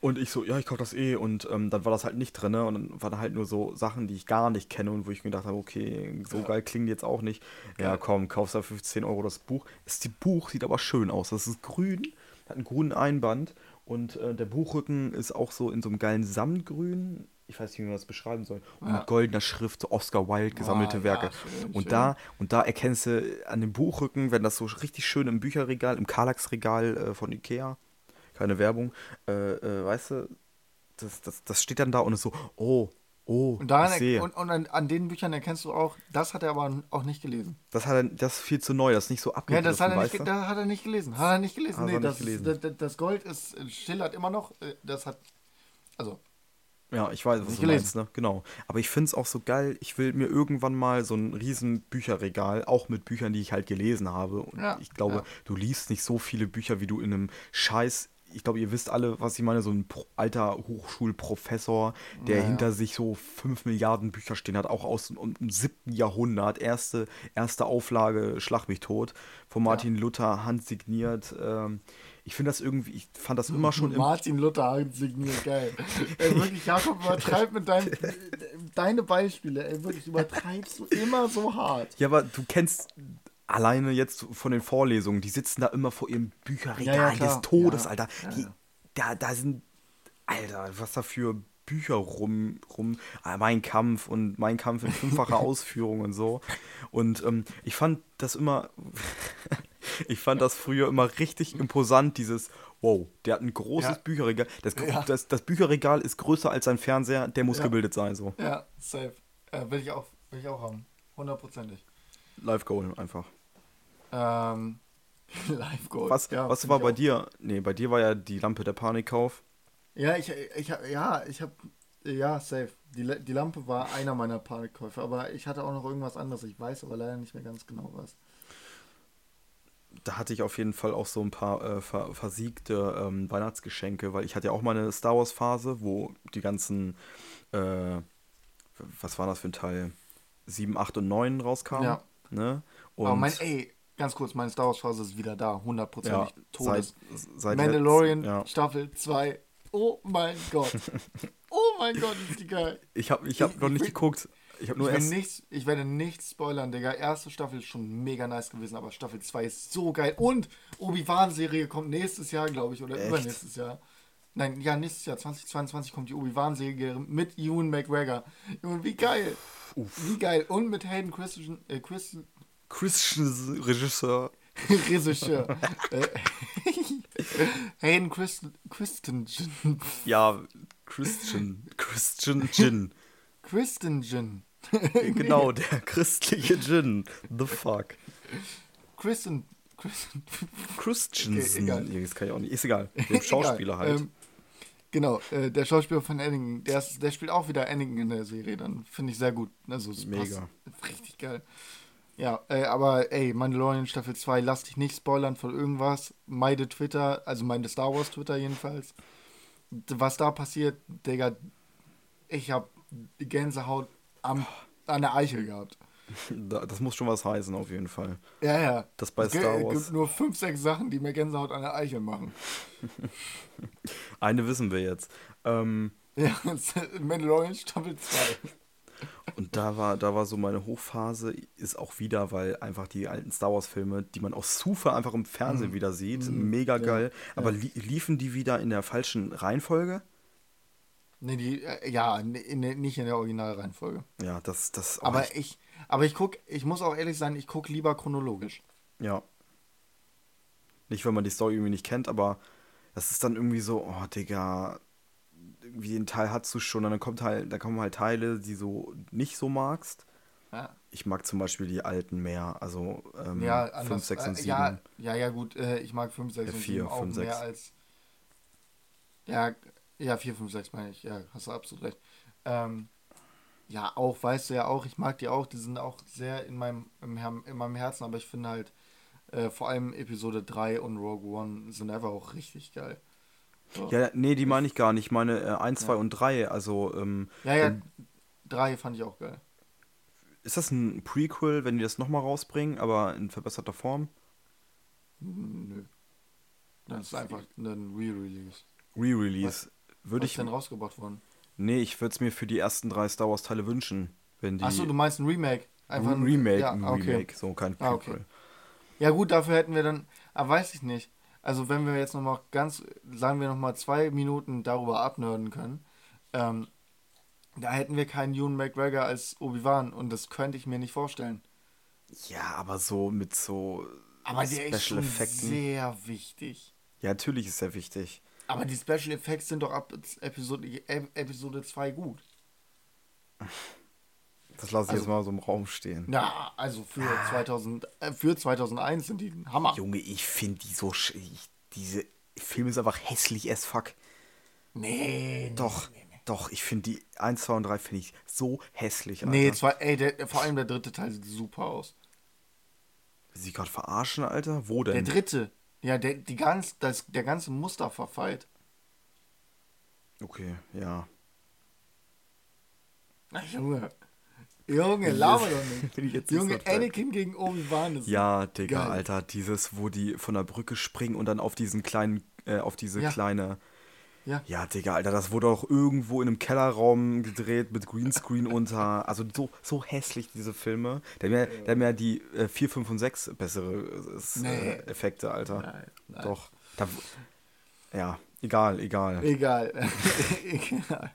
Speaker 2: Und ich so, ja, ich kauf das eh. Und ähm, dann war das halt nicht drin. Und dann waren halt nur so Sachen, die ich gar nicht kenne und wo ich mir gedacht habe, okay, so geil klingen die jetzt auch nicht. Ja, komm, kaufst da 15 Euro das Buch. Das die Buch sieht aber schön aus. Das ist grün, hat einen grünen Einband. Und äh, der Buchrücken ist auch so in so einem geilen Samtgrün. Ich weiß nicht, wie man das beschreiben soll. Und
Speaker 3: Ja.
Speaker 2: mit goldener Schrift, so Oscar Wilde, gesammelte
Speaker 3: ja,
Speaker 2: Werke.
Speaker 3: schön,
Speaker 2: und
Speaker 3: schön.
Speaker 2: da und da erkennst du an dem Buchrücken, wenn das so richtig schön im Bücherregal, im Kallax-Regal äh, von Ikea, keine Werbung, äh, äh, weißt du, das, das, das steht dann da und ist so, oh, oh,
Speaker 3: Und, daran
Speaker 2: ich sehe.
Speaker 3: und, und an, an den Büchern erkennst du auch, das hat er aber auch nicht gelesen.
Speaker 2: das, hat er, das ist viel zu neu, das ist nicht so
Speaker 3: Ja,
Speaker 2: abgegriffen,
Speaker 3: das hat er nicht, das hat er nicht gelesen. Hat er nicht gelesen.
Speaker 2: Hat
Speaker 3: nee,
Speaker 2: er nicht
Speaker 3: das,
Speaker 2: gelesen.
Speaker 3: Das, das- das Gold ist schillert immer noch. äh, Das hat. Also,
Speaker 2: Ja, ich weiß, was du
Speaker 3: gelesen.
Speaker 2: meinst, ne? Genau. Aber ich finde es auch so geil, ich will mir irgendwann mal so ein riesen Bücherregal, auch mit Büchern, die ich halt gelesen habe. Und
Speaker 3: Ja,
Speaker 2: ich glaube,
Speaker 3: ja.
Speaker 2: du liest nicht so viele Bücher, wie du in einem Scheiß. Ich glaube, ihr wisst alle, was ich meine, so ein alter Hochschulprofessor, der
Speaker 3: Ja, ja.
Speaker 2: hinter sich so 5 Milliarden Bücher stehen hat, auch aus dem, dem 7. Jahrhundert, erste, erste Auflage Schlag mich tot, von Martin Luther, handsigniert. Ähm, ich finde das irgendwie, ich fand das immer schon im
Speaker 3: Martin Luther hat signiert, geil. <laughs> ey, wirklich, Jakob, übertreib mit deinem. Deine Beispiele, ey, wirklich, übertreibst du immer so hart.
Speaker 2: Ja, aber du kennst alleine jetzt von den Vorlesungen, die sitzen da immer vor ihrem Bücherregal
Speaker 3: Ja, ja,
Speaker 2: des Todes,
Speaker 3: Ja,
Speaker 2: Alter. Die. Da, da sind, Alter, was da für Bücher rum, rum, ah, Mein Kampf und Mein Kampf in fünffacher <laughs> Ausführung und so. Und ähm, ich fand das immer, <laughs> ich fand das früher immer richtig imposant, dieses, wow, der hat ein großes. Bücherregal. Das, das, das Bücherregal ist größer als sein Fernseher, der muss gebildet sein, so.
Speaker 3: Ja, safe. Will, ich auch, will ich auch haben. Hundertprozentig.
Speaker 2: Live Goal einfach.
Speaker 3: Ähm, <laughs> Live Gold.
Speaker 2: Was,
Speaker 3: ja,
Speaker 2: was war bei dir? Nee, bei dir war ja die Lampe der Panikkauf.
Speaker 3: Ja, ich, ich, hab- ja, ich habe, ja, safe. Die, die Lampe war einer meiner Panikkäufe, aber ich hatte auch noch irgendwas anderes. Ich weiß aber leider nicht mehr ganz genau was.
Speaker 2: Da hatte ich auf jeden Fall auch so ein paar äh, ver versiegte ähm, Weihnachtsgeschenke, weil ich hatte ja auch meine Star Wars Phase, wo die ganzen, äh, was war das für ein Teil? 7, 8 und 9 rauskamen.
Speaker 3: Ja.
Speaker 2: Ne? Und
Speaker 3: aber mein, ey, ganz kurz, meine Star Wars Phase ist wieder da, hundertprozentig.
Speaker 2: ja,
Speaker 3: Todes.
Speaker 2: seit, seit
Speaker 3: Mandalorian
Speaker 2: jetzt- ja.
Speaker 3: Staffel 2. Oh mein Gott. <laughs> oh mein Gott, ist die geil.
Speaker 2: Ich habe ich hab
Speaker 3: Ich-
Speaker 2: noch
Speaker 3: ich
Speaker 2: nicht geguckt. Ich habe nur
Speaker 3: Ich,
Speaker 2: erst.
Speaker 3: nichts, ich werde nichts spoilern, Digga. Erste Staffel ist schon mega nice gewesen, aber Staffel 2 ist so geil. Und Obi-Wan-Serie kommt nächstes Jahr, glaube ich, oder
Speaker 2: Echt?
Speaker 3: übernächstes Jahr. Nein, ja, nächstes Jahr, 2022, kommt die Obi-Wan-Serie mit Ewan McGregor. Junge, wie geil. Wie geil. Und mit Hayden Christensen, äh, Christen,
Speaker 2: Christian Regisseur. <laughs>
Speaker 3: Regisseur. äh, <laughs> Hayden Christen, Christensen.
Speaker 2: Ja, Christian. Christian Jin.
Speaker 3: Christensen. <laughs>
Speaker 2: genau, der christliche Jin. The fuck.
Speaker 3: Kristen. Kristen.
Speaker 2: Christensen.
Speaker 3: egal.
Speaker 2: Nee, das kann ich auch nicht. Ist egal. Der Schauspieler
Speaker 3: Egal.
Speaker 2: halt.
Speaker 3: Ähm, genau, äh, der Schauspieler von Anakin, der, ist, der spielt auch wieder Anakin in der Serie, dann finde ich sehr gut. Also,
Speaker 2: Mega.
Speaker 3: Passt. Richtig geil. Ja, äh, aber ey, Mandalorian Staffel 2, lass dich nicht spoilern von irgendwas. Meide Twitter, also meine Star Wars Twitter jedenfalls. Was da passiert, Digga, ich hab Gänsehaut am, an der Eichel gehabt. <laughs>
Speaker 2: Da- Das muss schon was heißen, auf jeden Fall.
Speaker 3: Ja, ja.
Speaker 2: Das bei
Speaker 3: es
Speaker 2: Star
Speaker 3: es
Speaker 2: Wars.
Speaker 3: gibt nur fünf, sechs Sachen, die mir Gänsehaut an der Eichel machen. <laughs>
Speaker 2: Eine wissen wir jetzt. Ähm,
Speaker 3: Ja, <laughs> Mandalorian Staffel 2.
Speaker 2: und da war, da war so meine Hochphase, ist auch wieder, weil einfach die alten Star Wars-Filme, die man aus Zufall einfach im Fernsehen wieder sieht, mega geil. Aber li liefen die wieder in der falschen Reihenfolge?
Speaker 3: Nee, die, äh, ja, in, in, nicht in der Originalreihenfolge.
Speaker 2: Ja, das, das.
Speaker 3: Aber
Speaker 2: ich-
Speaker 3: ich, aber ich guck, ich muss auch ehrlich sein, ich gucke lieber chronologisch.
Speaker 2: Ja. Nicht, wenn man die Story irgendwie nicht kennt, aber das ist dann irgendwie so, oh, Digga, irgendwie den Teil hast du schon, und dann kommt halt, da kommen halt Teile, die du nicht so magst.
Speaker 3: Ja,
Speaker 2: Ich mag zum Beispiel die alten mehr, also ähm,
Speaker 3: ja
Speaker 2: 5,
Speaker 3: anders.
Speaker 2: 6 und
Speaker 3: äh,
Speaker 2: 7.
Speaker 3: Ja, ja, ja, gut, äh, ich mag 5, 6
Speaker 2: Ja,
Speaker 3: und
Speaker 2: vier,
Speaker 3: 7 auch
Speaker 2: fünf,
Speaker 3: mehr
Speaker 2: sechs.
Speaker 3: als. Ja, ja, 4, 5, 6 meine ich, ja, hast du absolut recht. Ähm, ja, auch, weißt du ja auch, ich mag die auch, die sind auch sehr in meinem, im, in meinem Herzen, aber ich finde halt, äh, vor allem Episode 3 und Rogue One sind einfach auch richtig geil. So.
Speaker 2: Ja, nee, die meine ich gar nicht. Ich meine äh, 1, 2 und 3. Also, ähm,
Speaker 3: ja, ja,
Speaker 2: wenn-
Speaker 3: 3 fand ich auch geil.
Speaker 2: ist das ein Prequel, wenn die das nochmal rausbringen, aber in verbesserter Form?
Speaker 3: Nö. Das ist einfach ein Re-Release.
Speaker 2: Re-Release. Würde
Speaker 3: Was ist
Speaker 2: ich.
Speaker 3: denn rausgebracht worden?
Speaker 2: Nee, ich würde es mir für die ersten drei Star Wars-Teile wünschen. Wenn die.
Speaker 3: Achso, du meinst ein Remake? Einfach
Speaker 2: ein Remake,
Speaker 3: Ja,
Speaker 2: ein
Speaker 3: okay.
Speaker 2: Remake, so kein
Speaker 3: Ah,
Speaker 2: Prequel.
Speaker 3: okay. Ja gut, dafür hätten wir dann, aber weiß ich nicht. Also wenn wir jetzt nochmal ganz, sagen wir nochmal zwei Minuten darüber abnörden können, ähm, da hätten wir keinen Ewan McGregor als Obi-Wan und das könnte ich mir nicht vorstellen.
Speaker 2: Ja, aber so mit so
Speaker 3: Aber der ist
Speaker 2: Special
Speaker 3: schon sehr wichtig.
Speaker 2: Ja, natürlich ist er wichtig.
Speaker 3: Aber die Special Effects sind doch ab Episode, Ep- Episode 2 gut. <laughs>
Speaker 2: Das lasse ich
Speaker 3: Also-
Speaker 2: jetzt mal so im Raum stehen.
Speaker 3: Na, also für, 2000, äh, für 2001 sind die ein Hammer.
Speaker 2: Junge, ich finde die so. sch- Ich, diese Film ist einfach hässlich as fuck.
Speaker 3: Nee,
Speaker 2: Doch, doch, ich finde die 1, 2 und 3 finde ich so hässlich. Alter.
Speaker 3: Nee, zwei, ey, der, vor allem der dritte Teil sieht super aus.
Speaker 2: Sie gerade verarschen, Alter? Wo denn?
Speaker 3: Der dritte. Ja, der, die ganz, das, der ganze Mustafa-Fight.
Speaker 2: Okay, ja.
Speaker 3: Ach, Junge. Junge, laber doch <laughs> nicht. Junge. Anakin gegen Obi-Wan ist.
Speaker 2: Ja, Digga,
Speaker 3: Geil.
Speaker 2: Alter, dieses, wo die von der Brücke springen und dann auf diesen kleinen, äh, auf diese
Speaker 3: Ja.
Speaker 2: kleine.
Speaker 3: Ja.
Speaker 2: Ja, Digga, Alter, das wurde auch irgendwo in einem Kellerraum gedreht mit Greenscreen unter. Also so, so hässlich, diese Filme. Da haben ja, da haben ja die äh, 4, 5 und 6 bessere äh,
Speaker 3: Nee.
Speaker 2: äh, Effekte, Alter.
Speaker 3: Nein, nein.
Speaker 2: Doch. Da, ja, egal, egal.
Speaker 3: Egal. <laughs> Egal.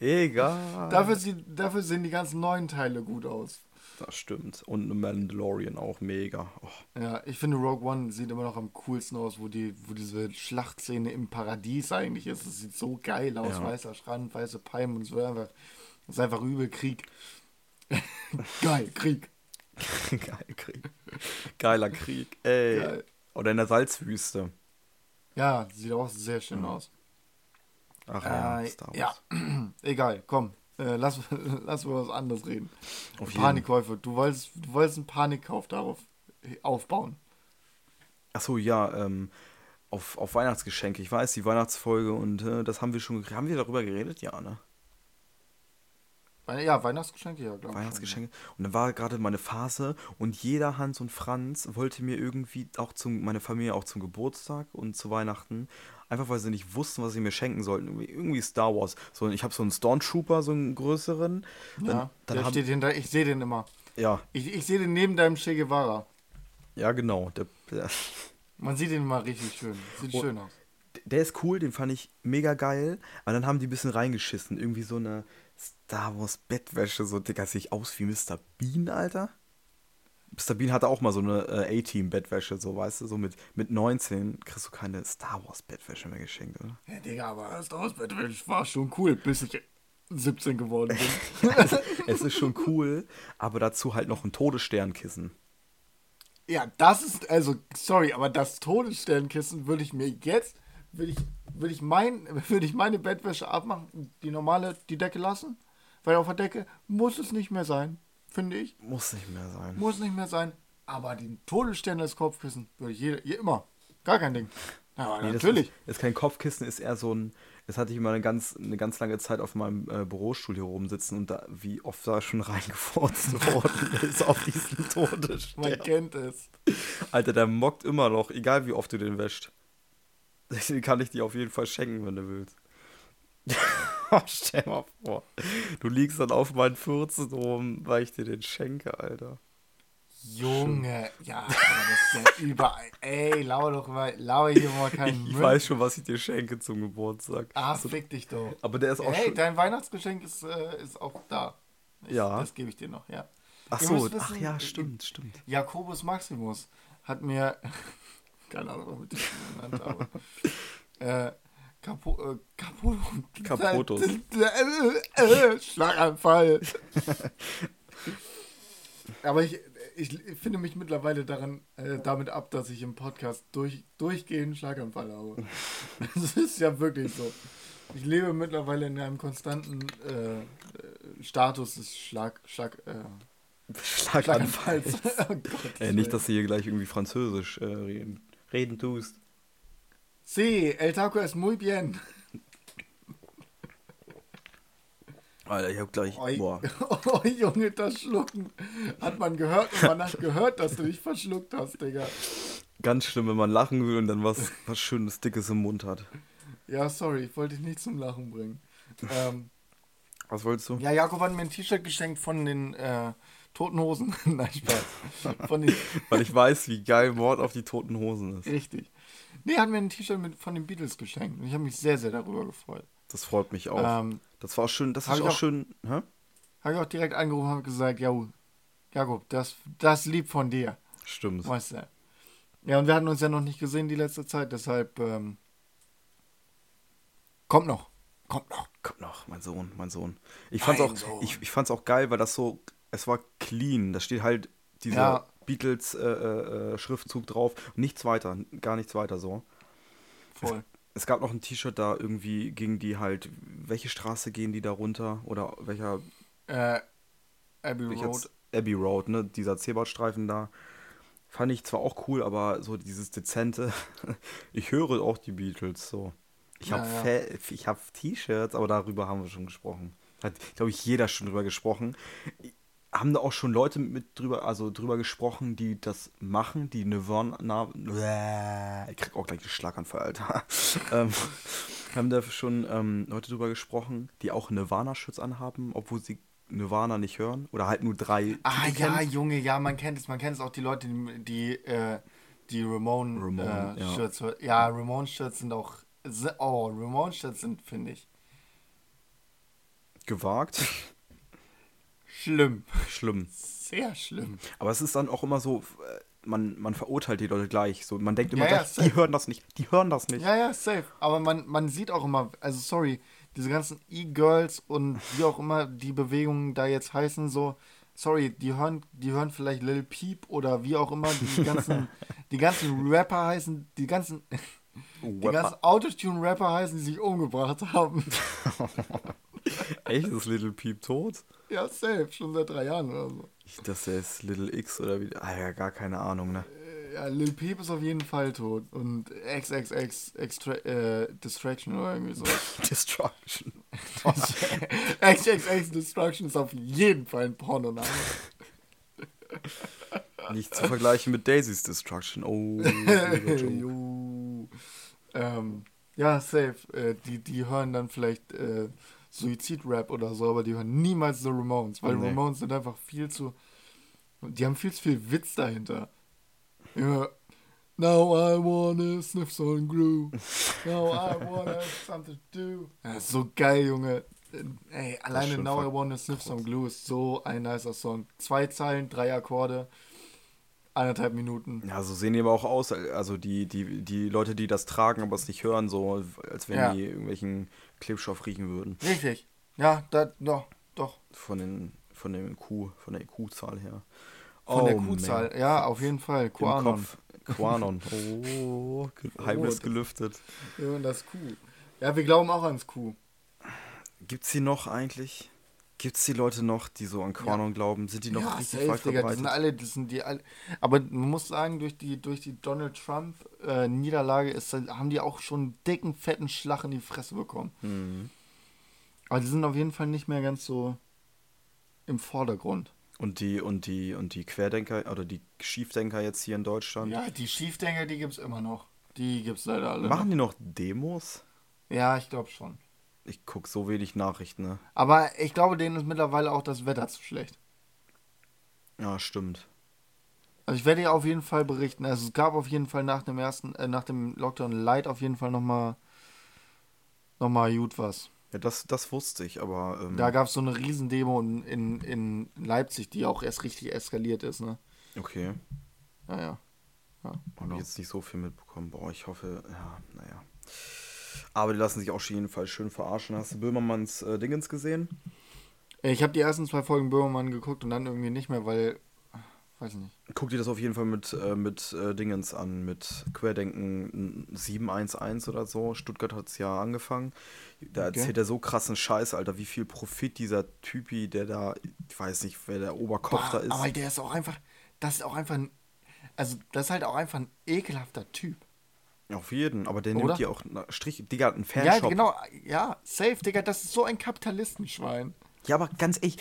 Speaker 2: Egal.
Speaker 3: Dafür, sieht, dafür sehen die ganzen neuen Teile gut aus.
Speaker 2: Das stimmt. Und Mandalorian auch mega. Oh.
Speaker 3: Ja, ich finde Rogue One sieht immer noch am coolsten aus, wo die, wo diese Schlachtszene im Paradies eigentlich ist. Das sieht so geil aus,
Speaker 2: Ja.
Speaker 3: weißer Strand, weiße Palmen und wird einfach, es ist einfach übel Krieg. <laughs> geil, Krieg. <laughs>
Speaker 2: Geil, Krieg. Geiler Krieg. Ey.
Speaker 3: Geil.
Speaker 2: Oder in der Salzwüste.
Speaker 3: Ja, sieht auch sehr schön
Speaker 2: Mhm.
Speaker 3: aus.
Speaker 2: Ach ja,
Speaker 3: Äh,
Speaker 2: Star Wars.
Speaker 3: ja, <clears throat> egal, komm. Äh, lass, <laughs> lass über was anderes reden.
Speaker 2: Auf.
Speaker 3: Panikkäufe. Du wolltest, du wolltest einen Panikkauf darauf aufbauen.
Speaker 2: Achso, ja, ähm, auf, auf Weihnachtsgeschenke. Ich weiß, die Weihnachtsfolge und äh, das haben wir schon. Haben wir darüber geredet? Ja, ne?
Speaker 3: Ja, Weihnachtsgeschenke, ja, glaube ich.
Speaker 2: Weihnachtsgeschenke. Und dann war gerade meine Phase und jeder Hans und Franz wollte mir irgendwie auch zum, meine Familie auch zum Geburtstag und zu Weihnachten, einfach weil sie nicht wussten, was sie mir schenken sollten. Irgendwie, Star Wars. So, ich habe so einen Stormtrooper, so einen größeren.
Speaker 3: schon.
Speaker 2: Dann,
Speaker 3: Ja,
Speaker 2: dann
Speaker 3: der
Speaker 2: haben,
Speaker 3: steht hinter, ich sehe den immer.
Speaker 2: ja,
Speaker 3: Ich, ich sehe den neben deinem Che Guevara.
Speaker 2: ja, genau. Der, der, <laughs>
Speaker 3: Man sieht ihn immer richtig schön. Sieht
Speaker 2: Oh.
Speaker 3: schön aus.
Speaker 2: der ist cool, den fand ich mega geil. Aber dann haben die ein bisschen reingeschissen. Irgendwie so eine Star Wars Bettwäsche, so Digga, sehe ich aus wie Mr. Bean, Alter. Mr. Bean hatte auch mal so eine äh, A-Team-Bettwäsche, so weißt du, so mit, mit 19 kriegst du keine Star Wars Bettwäsche mehr geschenkt, oder?
Speaker 3: Ja, Digga, aber Star Wars Battle war schon cool, bis ich 17 geworden bin. <laughs>
Speaker 2: es ist schon cool, aber dazu halt noch ein Todessternkissen.
Speaker 3: ja, das ist, also, sorry, aber das Todessternkissen würde ich mir jetzt, würde ich, würde ich, mein, <laughs> würde ich meine Bettwäsche abmachen, die normale, die Decke lassen, weil auf der Decke muss es nicht mehr sein, finde ich.
Speaker 2: Muss nicht mehr sein.
Speaker 3: Muss nicht mehr sein. Aber den Todesstern als Kopfkissen würde ich jeder, je- immer. Gar kein Ding. Ja,
Speaker 2: Nee, das
Speaker 3: natürlich.
Speaker 2: Ist, ist kein Kopfkissen, ist eher so ein. Das hatte ich mal eine ganz, eine ganz lange Zeit auf meinem äh, Bürostuhl hier oben sitzen und da, wie oft da schon <laughs> reingefurzt worden ist auf diesen <laughs>
Speaker 3: Man
Speaker 2: Todesstern.
Speaker 3: kennt es.
Speaker 2: Alter, der mockt immer noch, egal wie oft du den wäscht. Den kann ich dir auf jeden Fall schenken, wenn du willst. <laughs> Stell mal vor, du liegst dann auf meinen Furzen rum, weil ich dir den schenke, Alter.
Speaker 3: Junge, ja, aber das ist ja <laughs> überall. Ey, lauer doch mal, lauer hier mal keinen
Speaker 2: Ich, ich
Speaker 3: Müll.
Speaker 2: weiß schon, was ich dir schenke zum Geburtstag.
Speaker 3: Ah, fick dich doch.
Speaker 2: Aber der ist auch
Speaker 3: Hey, dein Weihnachtsgeschenk ist, äh, ist auch da. Ich,
Speaker 2: Ja.
Speaker 3: Das gebe ich dir noch, ja.
Speaker 2: Ach
Speaker 3: Ihr
Speaker 2: so,
Speaker 3: müsst
Speaker 2: ach
Speaker 3: wissen,
Speaker 2: ja,
Speaker 3: äh,
Speaker 2: stimmt, stimmt.
Speaker 3: Jakobus Maximus hat mir, keine Ahnung, warum ich das genannt habe, <laughs> äh, Kapo, äh, Kapo,
Speaker 2: Kapotus. <laughs>
Speaker 3: Äh, äh, Schlaganfall. Aber ich, ich finde mich mittlerweile daran, äh, damit ab, dass ich im Podcast durch, durchgehend Schlaganfall habe. <laughs> Das ist ja wirklich so. Ich lebe mittlerweile in einem konstanten äh, äh, Status des Schlag, Schlag, äh,
Speaker 2: Schlaganfall.
Speaker 3: Schlaganfalls. oh Gott,
Speaker 2: Äh, nicht, dass du hier gleich irgendwie Französisch äh, reden, reden tust.
Speaker 3: Sí, el taco es muy bien.
Speaker 2: Alter, ich hab gleich.
Speaker 3: Oi.
Speaker 2: Boah. <laughs>
Speaker 3: Oh, Junge, das Schlucken. Hat man gehört und man hat gehört, dass du dich verschluckt hast, Digga.
Speaker 2: Ganz schlimm, wenn man lachen will und dann was, was Schönes, Dickes im Mund hat.
Speaker 3: Ja, sorry, ich wollte dich nicht zum Lachen bringen. Ähm,
Speaker 2: Was wolltest du?
Speaker 3: ja, Jakob hat mir ein T-Shirt geschenkt von den äh, Toten Hosen. <laughs> Nein, Spaß. Von den, <laughs>
Speaker 2: Weil ich weiß, wie geil Mord auf die toten Hosen ist.
Speaker 3: richtig. Nee, hat mir ein T-Shirt von den Beatles geschenkt. Und ich habe mich sehr, sehr darüber gefreut.
Speaker 2: Das freut mich auch.
Speaker 3: Ähm,
Speaker 2: das war auch schön, das ist auch
Speaker 3: auch-
Speaker 2: schön.
Speaker 3: Habe ich auch direkt angerufen und habe gesagt, ja, Jakob, das, das lieb von dir.
Speaker 2: Stimmt.
Speaker 3: Weißt du. Ja, und wir hatten uns ja noch nicht gesehen die letzte Zeit, deshalb ähm, kommt noch. Kommt noch.
Speaker 2: Kommt noch, mein Sohn, mein Sohn. Ich fand's,
Speaker 3: Mein
Speaker 2: auch,
Speaker 3: Sohn.
Speaker 2: ich, ich fand's auch geil, weil das so, es war clean. Da steht halt dieser
Speaker 3: Ja.
Speaker 2: Beatles-Schriftzug drauf. Nichts weiter, gar nichts weiter so.
Speaker 3: Voll.
Speaker 2: Es gab noch ein T-Shirt da irgendwie, gegen die halt, welche Straße gehen die da runter? Oder welcher,
Speaker 3: Äh, Abbey Road.
Speaker 2: Abbey Road, ne? Dieser Zebrastreifen da. Fand ich zwar auch cool, aber so dieses dezente, <laughs> ich höre auch die Beatles so. Ich habe
Speaker 3: ja.
Speaker 2: ich habe T-Shirts, aber darüber haben wir schon gesprochen. Hat, glaube ich, jeder schon drüber gesprochen. Haben da auch schon Leute mit drüber, also drüber gesprochen, die das machen, die Nirvana, na, ich krieg auch gleich einen Schlaganfall, Alter. <laughs> ähm, haben da schon ähm, Leute drüber gesprochen, die auch Nirvana-Schutz anhaben, obwohl sie Nirvana nicht hören oder halt nur drei
Speaker 3: Ah ja,
Speaker 2: kennen.
Speaker 3: Junge, ja, man kennt es. Man kennt es auch die Leute, die, die, äh, die Ramone,
Speaker 2: Ramone,
Speaker 3: äh,
Speaker 2: ja.
Speaker 3: Shirts. Ja, Ramone Shirts sind auch. Oh, Ramone Shirts sind, finde ich,
Speaker 2: gewagt.
Speaker 3: Schlimm.
Speaker 2: Schlimm.
Speaker 3: Sehr schlimm.
Speaker 2: Aber es ist dann auch immer so, äh, man, man verurteilt die Leute gleich. So, man denkt immer
Speaker 3: Ja,
Speaker 2: gleich, die hören das nicht, die hören das nicht.
Speaker 3: Ja, ja, safe. Aber man, man sieht auch immer, also sorry, diese ganzen E-Girls und wie auch immer die Bewegungen da jetzt heißen, so, sorry, die hören, die hören vielleicht Lil Peep oder wie auch immer die <laughs> ganzen, die ganzen Rapper heißen, die ganzen, die
Speaker 2: Rapper.
Speaker 3: ganzen Autotune-Rapper heißen, die sich umgebracht haben. <laughs>
Speaker 2: Echt, ist Little Peep tot?
Speaker 3: Ja, safe, schon seit drei Jahren oder so.
Speaker 2: Ich, das ist Little X oder wie. Ah ja, gar keine Ahnung, ne?
Speaker 3: Ja, Lil Peep ist auf jeden Fall tot und XXX Extra äh, Distraction oder irgendwie so. <laughs>
Speaker 2: Destruction. <laughs>
Speaker 3: XXX Destruction ist auf jeden Fall ein Pornoname. <laughs>
Speaker 2: Nicht zu vergleichen mit Daisy's Destruction. Oh.
Speaker 3: ähm, ja, safe. Äh, die, die hören dann vielleicht äh, Suizid-Rap oder so, aber die hören niemals The Ramones, weil
Speaker 2: Nee.
Speaker 3: Ramones sind einfach viel zu. Die haben viel zu viel Witz dahinter. Ja. Now I wanna sniff some glue. Now I wanna have something to do. Ja, so geil, Junge. Ey, alleine Now I wanna sniff some glue ist so ein nicer Song. Zwei Zeilen, drei Akkorde, eineinhalb Minuten.
Speaker 2: Ja, so sehen die aber auch aus. Also die, die, die Leute, die das tragen, aber es nicht hören, so als wenn
Speaker 3: Ja.
Speaker 2: die irgendwelchen Klebstoff riechen würden.
Speaker 3: Richtig. Ja, da, doch, doch.
Speaker 2: Von den von dem IQ, von der IQ-Zahl her.
Speaker 3: Von der
Speaker 2: Oh,
Speaker 3: Q-Zahl.
Speaker 2: man.
Speaker 3: Ja, auf jeden Fall. Quanon.
Speaker 2: Quanon. <laughs> Oh, ge- Geheimnis
Speaker 3: das-
Speaker 2: gelüftet.
Speaker 3: Ja, das Q. Ja, wir glauben auch ans Q.
Speaker 2: Gibt's die noch eigentlich? Gibt es die Leute noch, die so an Quanon glauben? Sind die noch
Speaker 3: ja,
Speaker 2: richtig
Speaker 3: safe, Digga, die sind alle, das sind die alle. Aber man muss sagen, durch die, durch die Donald Trump äh, haben die auch schon einen dicken, fetten Schlag in die Fresse bekommen.
Speaker 2: Mhm.
Speaker 3: Aber die sind auf jeden Fall nicht mehr ganz so im Vordergrund.
Speaker 2: Und die, und die, und die Querdenker oder die Schiefdenker jetzt hier in Deutschland?
Speaker 3: Ja, die Schiefdenker, die gibt's immer noch. Die gibt's leider alle.
Speaker 2: Machen
Speaker 3: noch.
Speaker 2: die noch Demos?
Speaker 3: Ja, ich glaube schon.
Speaker 2: Ich gucke so wenig Nachrichten, ne?
Speaker 3: Aber ich glaube, denen ist mittlerweile auch das Wetter zu schlecht.
Speaker 2: Ja, stimmt.
Speaker 3: Also ich werde ja auf jeden Fall berichten. Also es gab auf jeden Fall nach dem ersten, äh, nach dem Lockdown Light auf jeden Fall nochmal noch mal gut was.
Speaker 2: Ja, das, das wusste ich, aber. Ähm,
Speaker 3: Da gab es so eine Riesendemo in, in, in Leipzig, die auch erst richtig eskaliert ist, ne?
Speaker 2: okay.
Speaker 3: Ja, ja. ja
Speaker 2: Habe
Speaker 3: genau.
Speaker 2: ich jetzt nicht so viel mitbekommen. Boah, ich hoffe, ja, naja. Aber die lassen sich auch auf jeden Fall schön verarschen. Hast du Böhmermanns äh, Dingens gesehen?
Speaker 3: Ich habe die ersten zwei Folgen Böhmermann geguckt und dann irgendwie nicht mehr, weil. Weiß ich nicht.
Speaker 2: Guck dir das auf jeden Fall mit, äh, mit äh, Dingens an, mit Querdenken 711 oder so. Stuttgart hat es ja angefangen. Da
Speaker 3: Okay.
Speaker 2: erzählt er so krassen Scheiß, Alter, wie viel Profit dieser Typi, der da, ich weiß nicht, wer der Oberkopf da
Speaker 3: Boah,
Speaker 2: ist.
Speaker 3: Aber der ist auch einfach. Das ist auch einfach ein. Also, das ist halt auch einfach ein ekelhafter Typ.
Speaker 2: Auf jeden, aber der
Speaker 3: Oder?
Speaker 2: nimmt dir auch Strich, Digga, einen
Speaker 3: Ja,
Speaker 2: Fanshop.
Speaker 3: genau. Ja, safe, Digga. Das ist so ein Kapitalistenschwein.
Speaker 2: Ja, aber ganz ehrlich,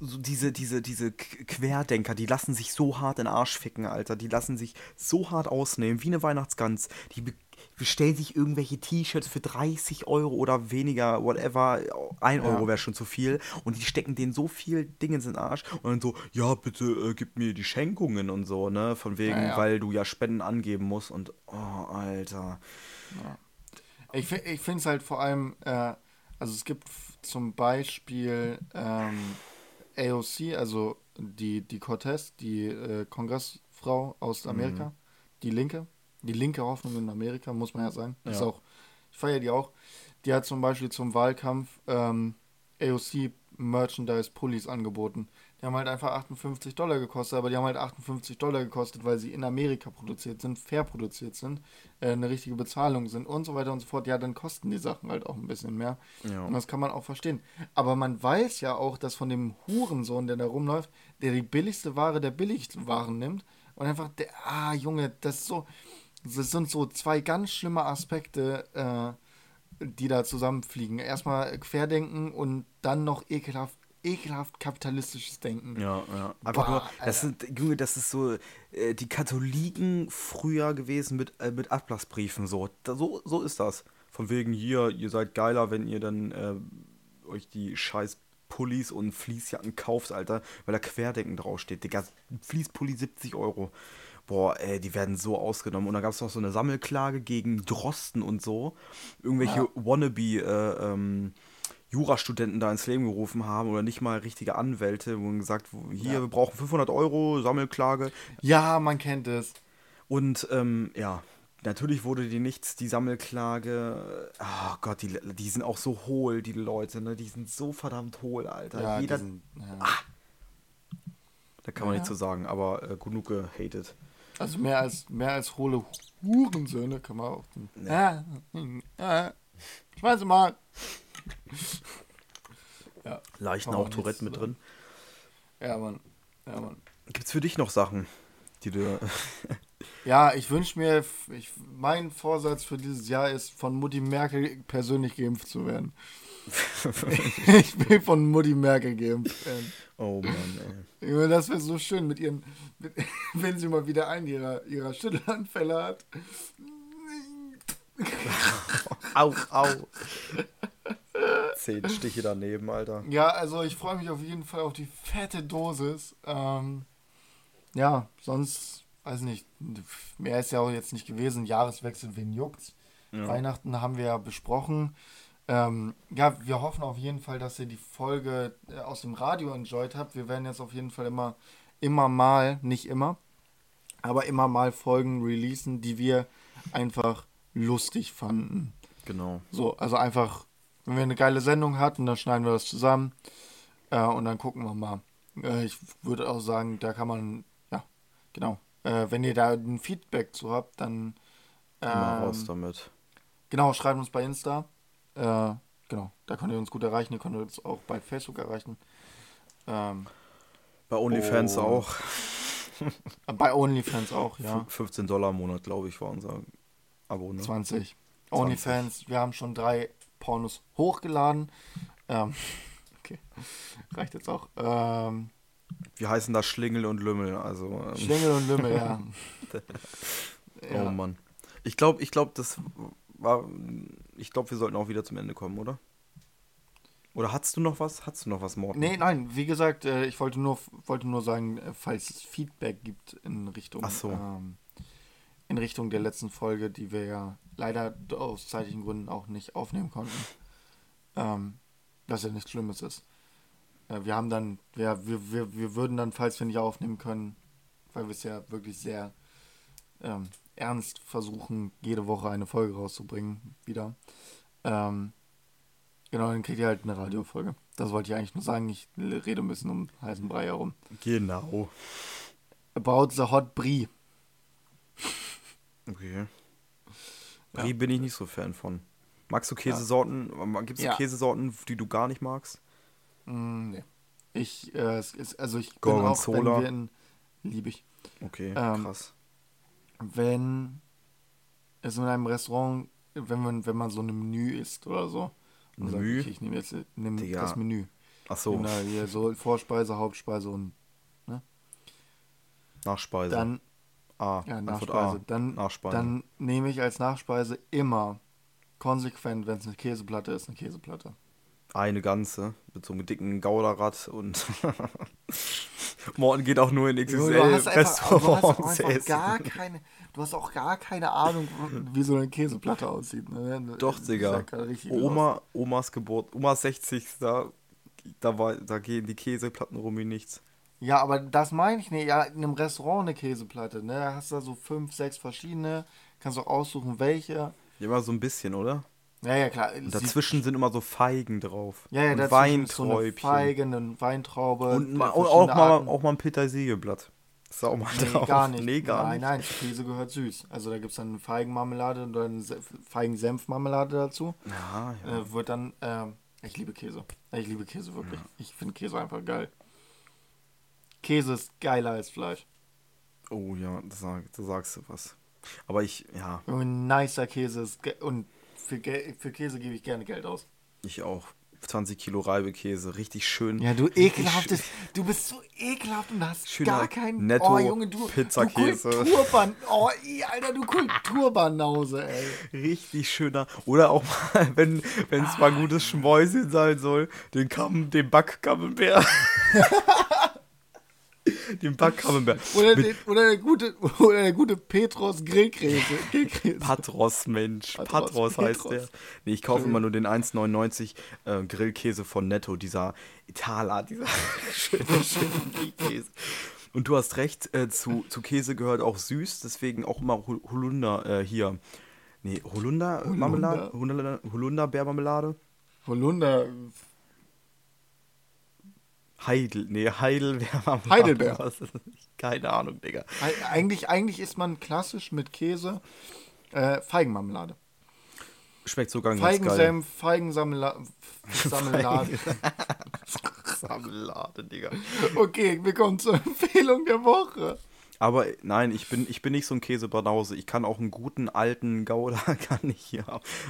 Speaker 2: so diese, diese, diese Querdenker, die lassen sich so hart in den Arsch ficken, Alter. Die lassen sich so hart ausnehmen, wie eine Weihnachtsgans. Die bestellen sich irgendwelche T-Shirts für 30 Euro oder weniger, whatever. Ein
Speaker 3: Ja.
Speaker 2: Euro wäre schon zu viel. Und die stecken denen so viel Dinge in den Arsch. Und dann so, ja, bitte äh, gib mir die Schenkungen und so, ne? Von wegen,
Speaker 3: Ja, ja.
Speaker 2: weil du ja Spenden angeben musst. Und, oh, Alter.
Speaker 3: Ich, ich finde es halt vor allem, äh, also es gibt zum Beispiel ähm, AOC, also die, die Cortez, die äh, Kongressfrau aus Amerika, die Linke, die linke Hoffnung in Amerika, muss man ja sagen. Ist
Speaker 2: Ja.
Speaker 3: auch, ich feiere die auch. Die hat zum Beispiel zum Wahlkampf ähm, AOC Merchandise Pullis angeboten. Die haben halt einfach 58 Dollar gekostet, aber die haben halt 58 Dollar gekostet, weil sie in Amerika produziert sind, fair produziert sind, äh, eine richtige Bezahlung sind und so weiter und so fort. Ja, dann kosten die Sachen halt auch ein bisschen mehr.
Speaker 2: Ja.
Speaker 3: Und das kann man auch verstehen. Aber man weiß ja auch, dass von dem Hurensohn, der da rumläuft, der die billigste Ware der billigsten Waren nimmt und einfach, der, ah, Junge, das ist so, das sind so zwei ganz schlimme Aspekte, äh, die da zusammenfliegen. Erstmal Querdenken und dann noch ekelhaft, ekelhaft kapitalistisches Denken.
Speaker 2: Ja, ja. Einfach nur, das sind, Junge, das ist so äh, die Katholiken früher gewesen mit, äh, mit Ablassbriefen. So. Da, so. So ist das. Von wegen hier, ihr seid geiler, wenn ihr dann äh, euch die scheiß Pullis und Fließjacken kauft, Alter, weil da Querdenken draufsteht. Digga, Fließpulli 70 Euro. Boah, ey, die werden so ausgenommen. Und da gab es noch so eine Sammelklage gegen Drosten und so. Irgendwelche
Speaker 3: Ja.
Speaker 2: Wannabe, äh, ähm, Jurastudenten da ins Leben gerufen haben oder nicht mal richtige Anwälte, wo gesagt, hier,
Speaker 3: Ja.
Speaker 2: wir brauchen 500 Euro, Sammelklage.
Speaker 3: Ja, man kennt es.
Speaker 2: Und ähm, ja, natürlich wurde die nichts, die Sammelklage. Oh Gott, die, die sind auch so hohl, die Leute, ne? Die sind so verdammt hohl, Alter.
Speaker 3: Ja,
Speaker 2: Jeder,
Speaker 3: diesen, ja.
Speaker 2: da kann man
Speaker 3: Ja.
Speaker 2: nichts zu sagen, aber äh, genug gehatet.
Speaker 3: Also mehr als mehr als hohle Hurensöhne kann man auch. Ja. Ja. Schmeiß mal. Ja. Man
Speaker 2: auch Tourette mit drin.
Speaker 3: Ja, Mann. Ja, Mann.
Speaker 2: Gibt's für dich noch Sachen, die du. <laughs>
Speaker 3: Ja, ich wünsche mir, ich, mein Vorsatz für dieses Jahr ist, von Mutti Merkel persönlich geimpft zu werden. <laughs> ich will von Mutti Merkel geimpft
Speaker 2: oh Mann, ey.
Speaker 3: Das wäre so schön mit ihren, mit, <laughs> wenn sie mal wieder einen ihrer, ihrer Schüttelanfälle hat. <laughs>
Speaker 2: Au, au. Zehn Stiche daneben, Alter.
Speaker 3: Ja, also ich freue mich auf jeden Fall auf die fette Dosis. Ähm, ja, sonst, weiß nicht, mehr ist ja auch jetzt nicht gewesen. Jahreswechsel, wen juckt's? Weihnachten haben wir ja besprochen. Ähm, ja, wir hoffen auf jeden Fall, dass ihr die Folge äh, aus dem Radio enjoyed habt. Wir werden jetzt auf jeden Fall immer, immer mal, nicht immer, aber immer mal Folgen releasen, die wir einfach lustig fanden.
Speaker 2: Genau.
Speaker 3: So, also einfach, wenn wir eine geile Sendung hatten, dann schneiden wir das zusammen äh, und dann gucken wir mal. Äh, ich würde auch sagen, da kann man, ja, genau. Äh, wenn ihr da ein Feedback zu habt, dann
Speaker 2: Immer raus
Speaker 3: ähm,
Speaker 2: damit.
Speaker 3: genau, schreibt uns bei Insta. Äh, genau, da könnt ihr uns gut erreichen. Ihr könnt uns auch bei Facebook erreichen. Ähm,
Speaker 2: Bei OnlyFans
Speaker 3: Oh.
Speaker 2: auch. <laughs>
Speaker 3: bei OnlyFans auch, ja.
Speaker 2: F- 15 Dollar im Monat, glaube ich, war unser Abo. Ne?
Speaker 3: 20. OnlyFans, wir haben schon drei Pornos hochgeladen. Ähm, <laughs> okay, reicht jetzt auch. Ähm,
Speaker 2: Wir heißen da Schlingel und Lümmel. Also, ähm,
Speaker 3: Schlingel und Lümmel, <laughs> ja.
Speaker 2: oh
Speaker 3: ja.
Speaker 2: Mann. Ich glaube, ich glaube, das war. Ich glaube, wir sollten auch wieder zum Ende kommen, oder? Oder hast du noch was? Hast du noch was, Morten?
Speaker 3: Nee, nein, wie gesagt, äh, ich wollte nur, wollte nur sagen, äh, falls es Feedback gibt in Richtung,
Speaker 2: so.
Speaker 3: ähm, in Richtung der letzten Folge, die wir ja leider aus zeitlichen Gründen auch nicht aufnehmen konnten, <laughs> ähm, dass ja nichts Schlimmes ist. Äh, wir haben dann, wir, wir, wir, wir würden dann, falls wir nicht aufnehmen können, weil wir es ja wirklich sehr ähm, ernst versuchen, jede Woche eine Folge rauszubringen, wieder. Ähm, genau, dann kriegt ihr halt eine Radiofolge. Das wollte ich eigentlich nur sagen. Ich rede ein bisschen um heißen Brei herum.
Speaker 2: Genau.
Speaker 3: About the Hot Brie.
Speaker 2: Okay.
Speaker 3: Ja.
Speaker 2: Brie bin ich nicht so Fan von. Magst du Käsesorten? Gibt es
Speaker 3: Ja.
Speaker 2: Käsesorten, die du gar nicht magst?
Speaker 3: Mm, nee. Ich, äh, es ist, also ich bin
Speaker 2: Gorgonzola.
Speaker 3: auch, wenn wir in, liebe ich,
Speaker 2: Okay,
Speaker 3: Ähm,
Speaker 2: krass.
Speaker 3: Wenn es in einem Restaurant, wenn man, wenn man so ein Menü isst oder so, und sagt,
Speaker 2: Menü?
Speaker 3: okay, ich nehme jetzt nimm
Speaker 2: Digga.
Speaker 3: das Menü.
Speaker 2: Ach so,
Speaker 3: Nimm da hier so Vorspeise, Hauptspeise und
Speaker 2: Nachspeise.
Speaker 3: dann
Speaker 2: A.
Speaker 3: Ja, Nachspeise.
Speaker 2: A.
Speaker 3: Dann,
Speaker 2: Nachspeise.
Speaker 3: dann nehme ich als Nachspeise immer konsequent, wenn es eine Käseplatte ist, eine Käseplatte.
Speaker 2: Eine ganze mit so einem dicken Gouderrad und <laughs> Morten geht auch nur in
Speaker 3: du hast einfach, du hast auch einfach gar keine, du hast auch gar keine Ahnung, wie so eine Käseplatte aussieht. Ne?
Speaker 2: Doch, Digga.
Speaker 3: sah gerade richtig los.
Speaker 2: Oma, Omas Geburt, Omas 60. Da, da, war, da gehen die Käseplatten rum wie nichts.
Speaker 3: Ja, aber das meine ich nicht. Ja, in einem Restaurant eine Käseplatte, ne? Da hast du da so fünf, sechs verschiedene. Kannst auch aussuchen, welche.
Speaker 2: Ja, immer so ein bisschen, oder?
Speaker 3: Ja, ja, klar.
Speaker 2: Und
Speaker 3: Sie-
Speaker 2: dazwischen sind immer so Feigen drauf.
Speaker 3: ja, ja,
Speaker 2: und
Speaker 3: ist so eine
Speaker 2: Weinträubchen.
Speaker 3: Feige, eine Weintraube.
Speaker 2: und,
Speaker 3: äh,
Speaker 2: und auch, mal,
Speaker 3: Arten.
Speaker 2: auch mal ein Petersilienblatt. Ist da auch mal
Speaker 3: Nee,
Speaker 2: drauf.
Speaker 3: gar nicht.
Speaker 2: Nee, gar
Speaker 3: nein,
Speaker 2: nicht.
Speaker 3: nein, Käse gehört süß. Also da gibt es dann Feigenmarmelade und dann Se- Feigensenfmarmelade dazu.
Speaker 2: Ja, ja.
Speaker 3: Äh, wird dann, ähm, ich liebe Käse. Ich liebe Käse wirklich. Ich finde Käse einfach geil. Käse ist geiler als Fleisch.
Speaker 2: Oh ja, da, sag, da sagst du was. Aber ich, ja,
Speaker 3: Junge, nicer Käse ist und für, für Käse gebe ich gerne Geld aus.
Speaker 2: ich auch. 20 Kilo Reibekäse, richtig schön.
Speaker 3: Ja, du ekelhaftes,
Speaker 2: schön-
Speaker 3: du bist so ekelhaft und hast
Speaker 2: Schöner
Speaker 3: gar keinen
Speaker 2: Netto
Speaker 3: Oh Junge, du
Speaker 2: Pizzakäse.
Speaker 3: Du Kulturban, oh, i, Alter, du Kulturbanause, ey.
Speaker 2: Richtig schöner. Oder auch mal, <laughs> wenn es mal ein gutes Schmäuschen sein soll, den Kamm, den Backkamembert. <laughs> den Backkamembert.
Speaker 3: Oder,
Speaker 2: Mit
Speaker 3: den, oder, der gute, oder der gute Petros Grillkäse. Grillkäse.
Speaker 2: Patros, Mensch.
Speaker 3: Patros,
Speaker 2: Patros, heißt
Speaker 3: Petros.
Speaker 2: der. Nee, ich kaufe immer nur den 1,99 äh, Grillkäse von Netto, dieser Itala, dieser <laughs> schöne, schöne Grillkäse. Und du hast recht, äh, zu, zu Käse gehört auch süß, deswegen auch immer Hol- Holunder äh, hier. Nee, Holunder, Marmelade? Holunder, Holunderbeermarmelade?
Speaker 3: Holunder.
Speaker 2: Heidel, nee.
Speaker 3: Heidelbeer.
Speaker 2: Was ist das? Keine Ahnung, Digga.
Speaker 3: Eig- Eigentlich, eigentlich isst man klassisch mit Käse äh, Feigenmarmelade.
Speaker 2: Schmeckt sogar ganz geil.
Speaker 3: Feigensenf, Feigensammelade. <laughs> Sammelade.
Speaker 2: Digga.
Speaker 3: Okay, wir kommen zur Empfehlung der Woche.
Speaker 2: Aber nein, ich bin, ich bin nicht so ein Käsebanause. Ich kann auch einen guten alten Gouda, <laughs> kann ich hier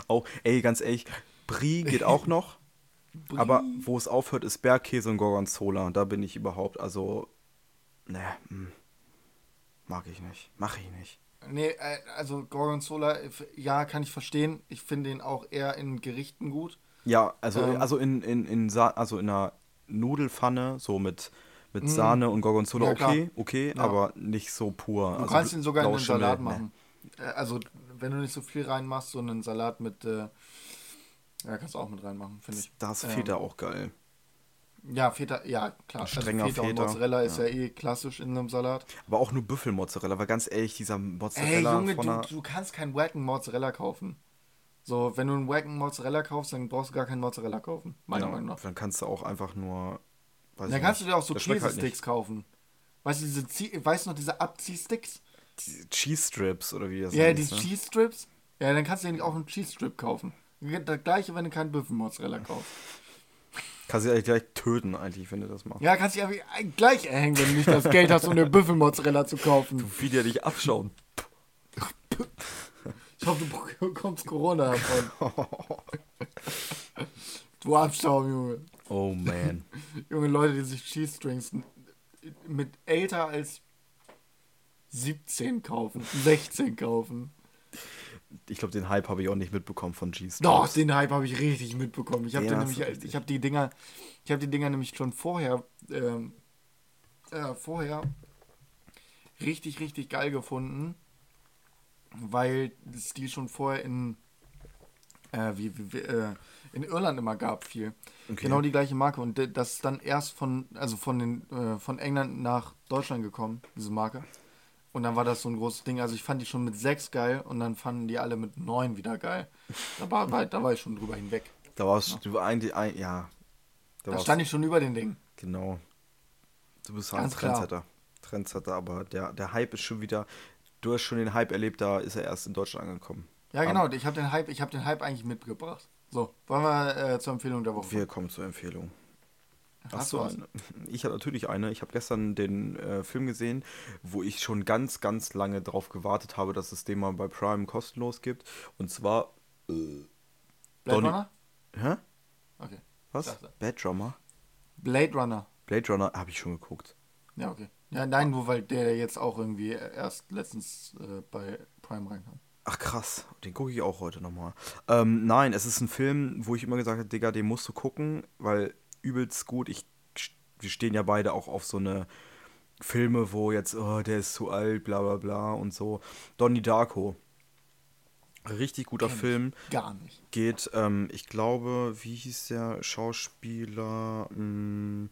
Speaker 2: auch. Ey, ganz ehrlich, Brie geht auch noch. Aber wo es aufhört, ist Bergkäse und Gorgonzola. Da bin ich überhaupt, also, ne, hm, mag ich nicht. Mach ich nicht.
Speaker 3: Nee, äh, also Gorgonzola, ja, kann ich verstehen. Ich finde ihn auch eher in Gerichten gut.
Speaker 2: Ja, also,
Speaker 3: Ähm.
Speaker 2: also in, in, in, Sa also in einer Nudelfanne, so mit, mit Sahne und Gorgonzola,
Speaker 3: Mm. Ja,
Speaker 2: okay, okay,
Speaker 3: Ja.
Speaker 2: aber nicht so pur.
Speaker 3: Du
Speaker 2: also
Speaker 3: kannst ihn sogar in einen
Speaker 2: Blauschimmel,
Speaker 3: Salat
Speaker 2: ne.
Speaker 3: machen. Äh, Also, wenn du nicht so viel reinmachst, so einen Salat mit, äh, ja, kannst du auch mit reinmachen, finde ich.
Speaker 2: Das
Speaker 3: Ähm,
Speaker 2: Feta auch geil.
Speaker 3: Ja, Feta, ja, klar.
Speaker 2: Ein strenger
Speaker 3: also Feta, und
Speaker 2: Feta,
Speaker 3: Mozzarella ist ja
Speaker 2: ja.
Speaker 3: eh klassisch in einem Salat.
Speaker 2: Aber auch nur Büffelmozzarella, weil ganz ehrlich, dieser
Speaker 3: Ey,
Speaker 2: Mozzarella
Speaker 3: Junge,
Speaker 2: von
Speaker 3: du, du kannst keinen Wacken Mozzarella kaufen. So, wenn du einen Wacken Mozzarella kaufst, dann brauchst du gar keinen Mozzarella kaufen. Meiner Meinung nach.
Speaker 2: Dann kannst du auch einfach nur. Weiß
Speaker 3: Dann kannst du
Speaker 2: nicht.
Speaker 3: dir auch so
Speaker 2: halt
Speaker 3: Käsesticks kaufen. Weißt du, diese, Zie- weißt du noch, diese Abziehsticks?
Speaker 2: Die Cheese Strips oder wie das
Speaker 3: Ja,
Speaker 2: heißt,
Speaker 3: die
Speaker 2: ne?
Speaker 3: Cheese Strips. Ja, dann kannst du dir auch einen Cheese Strip kaufen. Das gleiche, wenn du keinen Büffelmozzarella kaufst.
Speaker 2: Kannst du eigentlich gleich töten, eigentlich, wenn du das machst.
Speaker 3: Ja, kannst dich gleich erhängen, wenn du nicht das Geld hast, um eine Büffelmozzarella zu kaufen.
Speaker 2: Wie die dich abschauen.
Speaker 3: Ich hoffe, du bekommst Corona davon. du Abschaum, Junge.
Speaker 2: Oh man.
Speaker 3: Junge Leute, die sich Cheese Strings mit älter als 17 kaufen, 16 kaufen.
Speaker 2: Ich glaube, den Hype habe ich auch nicht mitbekommen von G-Strings.
Speaker 3: Doch, den Hype habe ich richtig mitbekommen. Ich habe
Speaker 2: Ja,
Speaker 3: nämlich, ich habe die Dinger, ich habe die Dinger nämlich schon vorher, ähm, äh, vorher richtig, richtig geil gefunden, weil es die schon vorher in, äh, wie, wie, äh, in Irland immer gab viel.
Speaker 2: Okay.
Speaker 3: Genau die gleiche Marke und das ist dann erst von, also von den, äh, von England nach Deutschland gekommen, diese Marke. Und dann war das so ein großes Ding. Also ich fand die schon mit 6 geil und dann fanden die alle mit 9 wieder geil. Da war, war, da war ich schon drüber hinweg.
Speaker 2: Da warst du eigentlich, ein, ja. Da,
Speaker 3: Da stand ich schon über den Ding.
Speaker 2: Genau. Du bist halt ein
Speaker 3: Ganz klar.
Speaker 2: Trendsetter. Trendsetter, aber der, der Hype ist schon wieder. Du hast schon den Hype erlebt, da ist er erst in Deutschland angekommen.
Speaker 3: Ja, genau. Ich habe den Hype, ich habe den Hype eigentlich mitgebracht. So, wollen wir äh, zur Empfehlung der Woche?
Speaker 2: Wir kommen zur Empfehlung.
Speaker 3: Hast du
Speaker 2: eine. <laughs> ich habe natürlich eine. Ich habe gestern den äh, Film gesehen, wo ich schon ganz, ganz lange drauf gewartet habe, dass es den mal bei Prime kostenlos gibt. Und zwar. Äh,
Speaker 3: Blade
Speaker 2: Donny-
Speaker 3: Runner?
Speaker 2: hä?
Speaker 3: Okay.
Speaker 2: Was? Bad Drummer?
Speaker 3: Blade Runner.
Speaker 2: Blade Runner habe ich schon geguckt.
Speaker 3: Ja, okay. Ja, nein, nur weil der jetzt auch irgendwie erst letztens äh, bei Prime reinkam.
Speaker 2: Ach krass, den gucke ich auch heute nochmal. Ähm, nein, es ist ein Film, wo ich immer gesagt habe, Digga, den musst du gucken, weil übelst gut. Ich, wir stehen ja beide auch auf so eine Filme, wo jetzt, oh, der ist zu alt, bla bla bla und so. Donnie Darko. Richtig guter
Speaker 3: Kenn
Speaker 2: Film.
Speaker 3: Gar nicht.
Speaker 2: Geht, ähm, ich glaube, wie hieß der Schauspieler? Hm,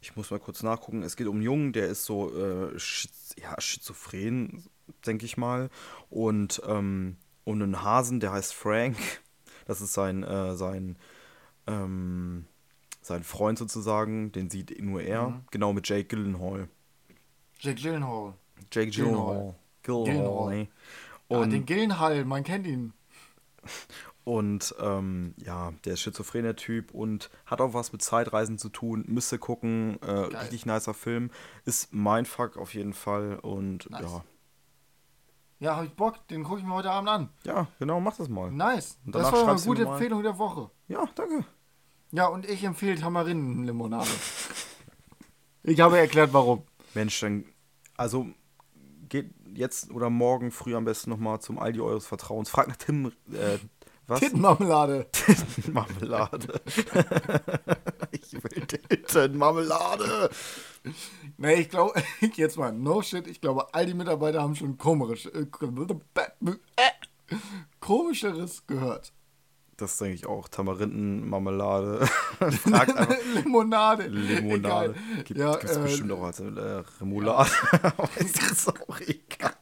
Speaker 2: ich muss mal kurz nachgucken. Es geht um einen Jungen, der ist so äh, schiz ja, schizophren, denke ich mal. Und ähm, um einen Hasen, der heißt Frank. Das ist sein, äh, sein, ähm, sein Freund sozusagen. Den sieht nur er.
Speaker 3: Mhm.
Speaker 2: Genau mit Jake Gyllenhaal.
Speaker 3: Jake Gyllenhaal.
Speaker 2: Jake
Speaker 3: Gyllenhaal.
Speaker 2: Gyllenhaal.
Speaker 3: Gyllenhaal.
Speaker 2: nee.
Speaker 3: Ah,
Speaker 2: Und,
Speaker 3: den Gyllenhaal, man kennt ihn. <laughs>
Speaker 2: Und ähm, ja, der ist schizophrener Typ und hat auch was mit Zeitreisen zu tun. Müsste gucken. Äh, richtig nicer Film. Ist mein Fuck auf jeden Fall. Und
Speaker 3: Nice.
Speaker 2: ja.
Speaker 3: Ja, hab ich Bock, den gucke ich mir heute Abend an.
Speaker 2: Ja, genau, mach das mal.
Speaker 3: Nice. Das war eine gute Empfehlung der Woche.
Speaker 2: Ja, danke.
Speaker 3: Ja, und ich empfehle Tamarindenlimonade. <laughs> ich habe erklärt, warum.
Speaker 2: Mensch, dann. Also geht jetzt oder morgen früh am besten nochmal zum Aldi eures Vertrauens. Frag nach Tim. Äh, was?
Speaker 3: Tittenmarmelade. <laughs>
Speaker 2: Marmelade. <laughs> ich will Tintenmarmelade.
Speaker 3: Nee, ich glaube, jetzt mal, no shit, ich glaube, all die Mitarbeiter haben schon komisch, äh, komischeres gehört.
Speaker 2: Das denke ich auch. Tamarindenmarmelade. <laughs> Fragt einfach.
Speaker 3: Limonade.
Speaker 2: Limonade.
Speaker 3: Egal.
Speaker 2: Gibt
Speaker 3: ja,
Speaker 2: es
Speaker 3: äh,
Speaker 2: bestimmt auch als äh, Remoulade. Aber <laughs> ist das auch egal.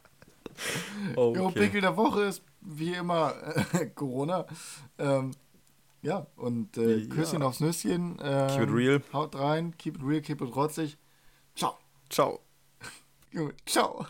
Speaker 3: Jo,
Speaker 2: Okay.
Speaker 3: Pickel der Woche ist wie immer äh, <laughs> Corona. Ähm, ja, und äh,
Speaker 2: Ja.
Speaker 3: Küsschen aufs Nüsschen. Ähm,
Speaker 2: Keep it real.
Speaker 3: Haut rein, keep it real, keep it rotzig. Ciao.
Speaker 2: Ciao.
Speaker 3: Junge, ciao.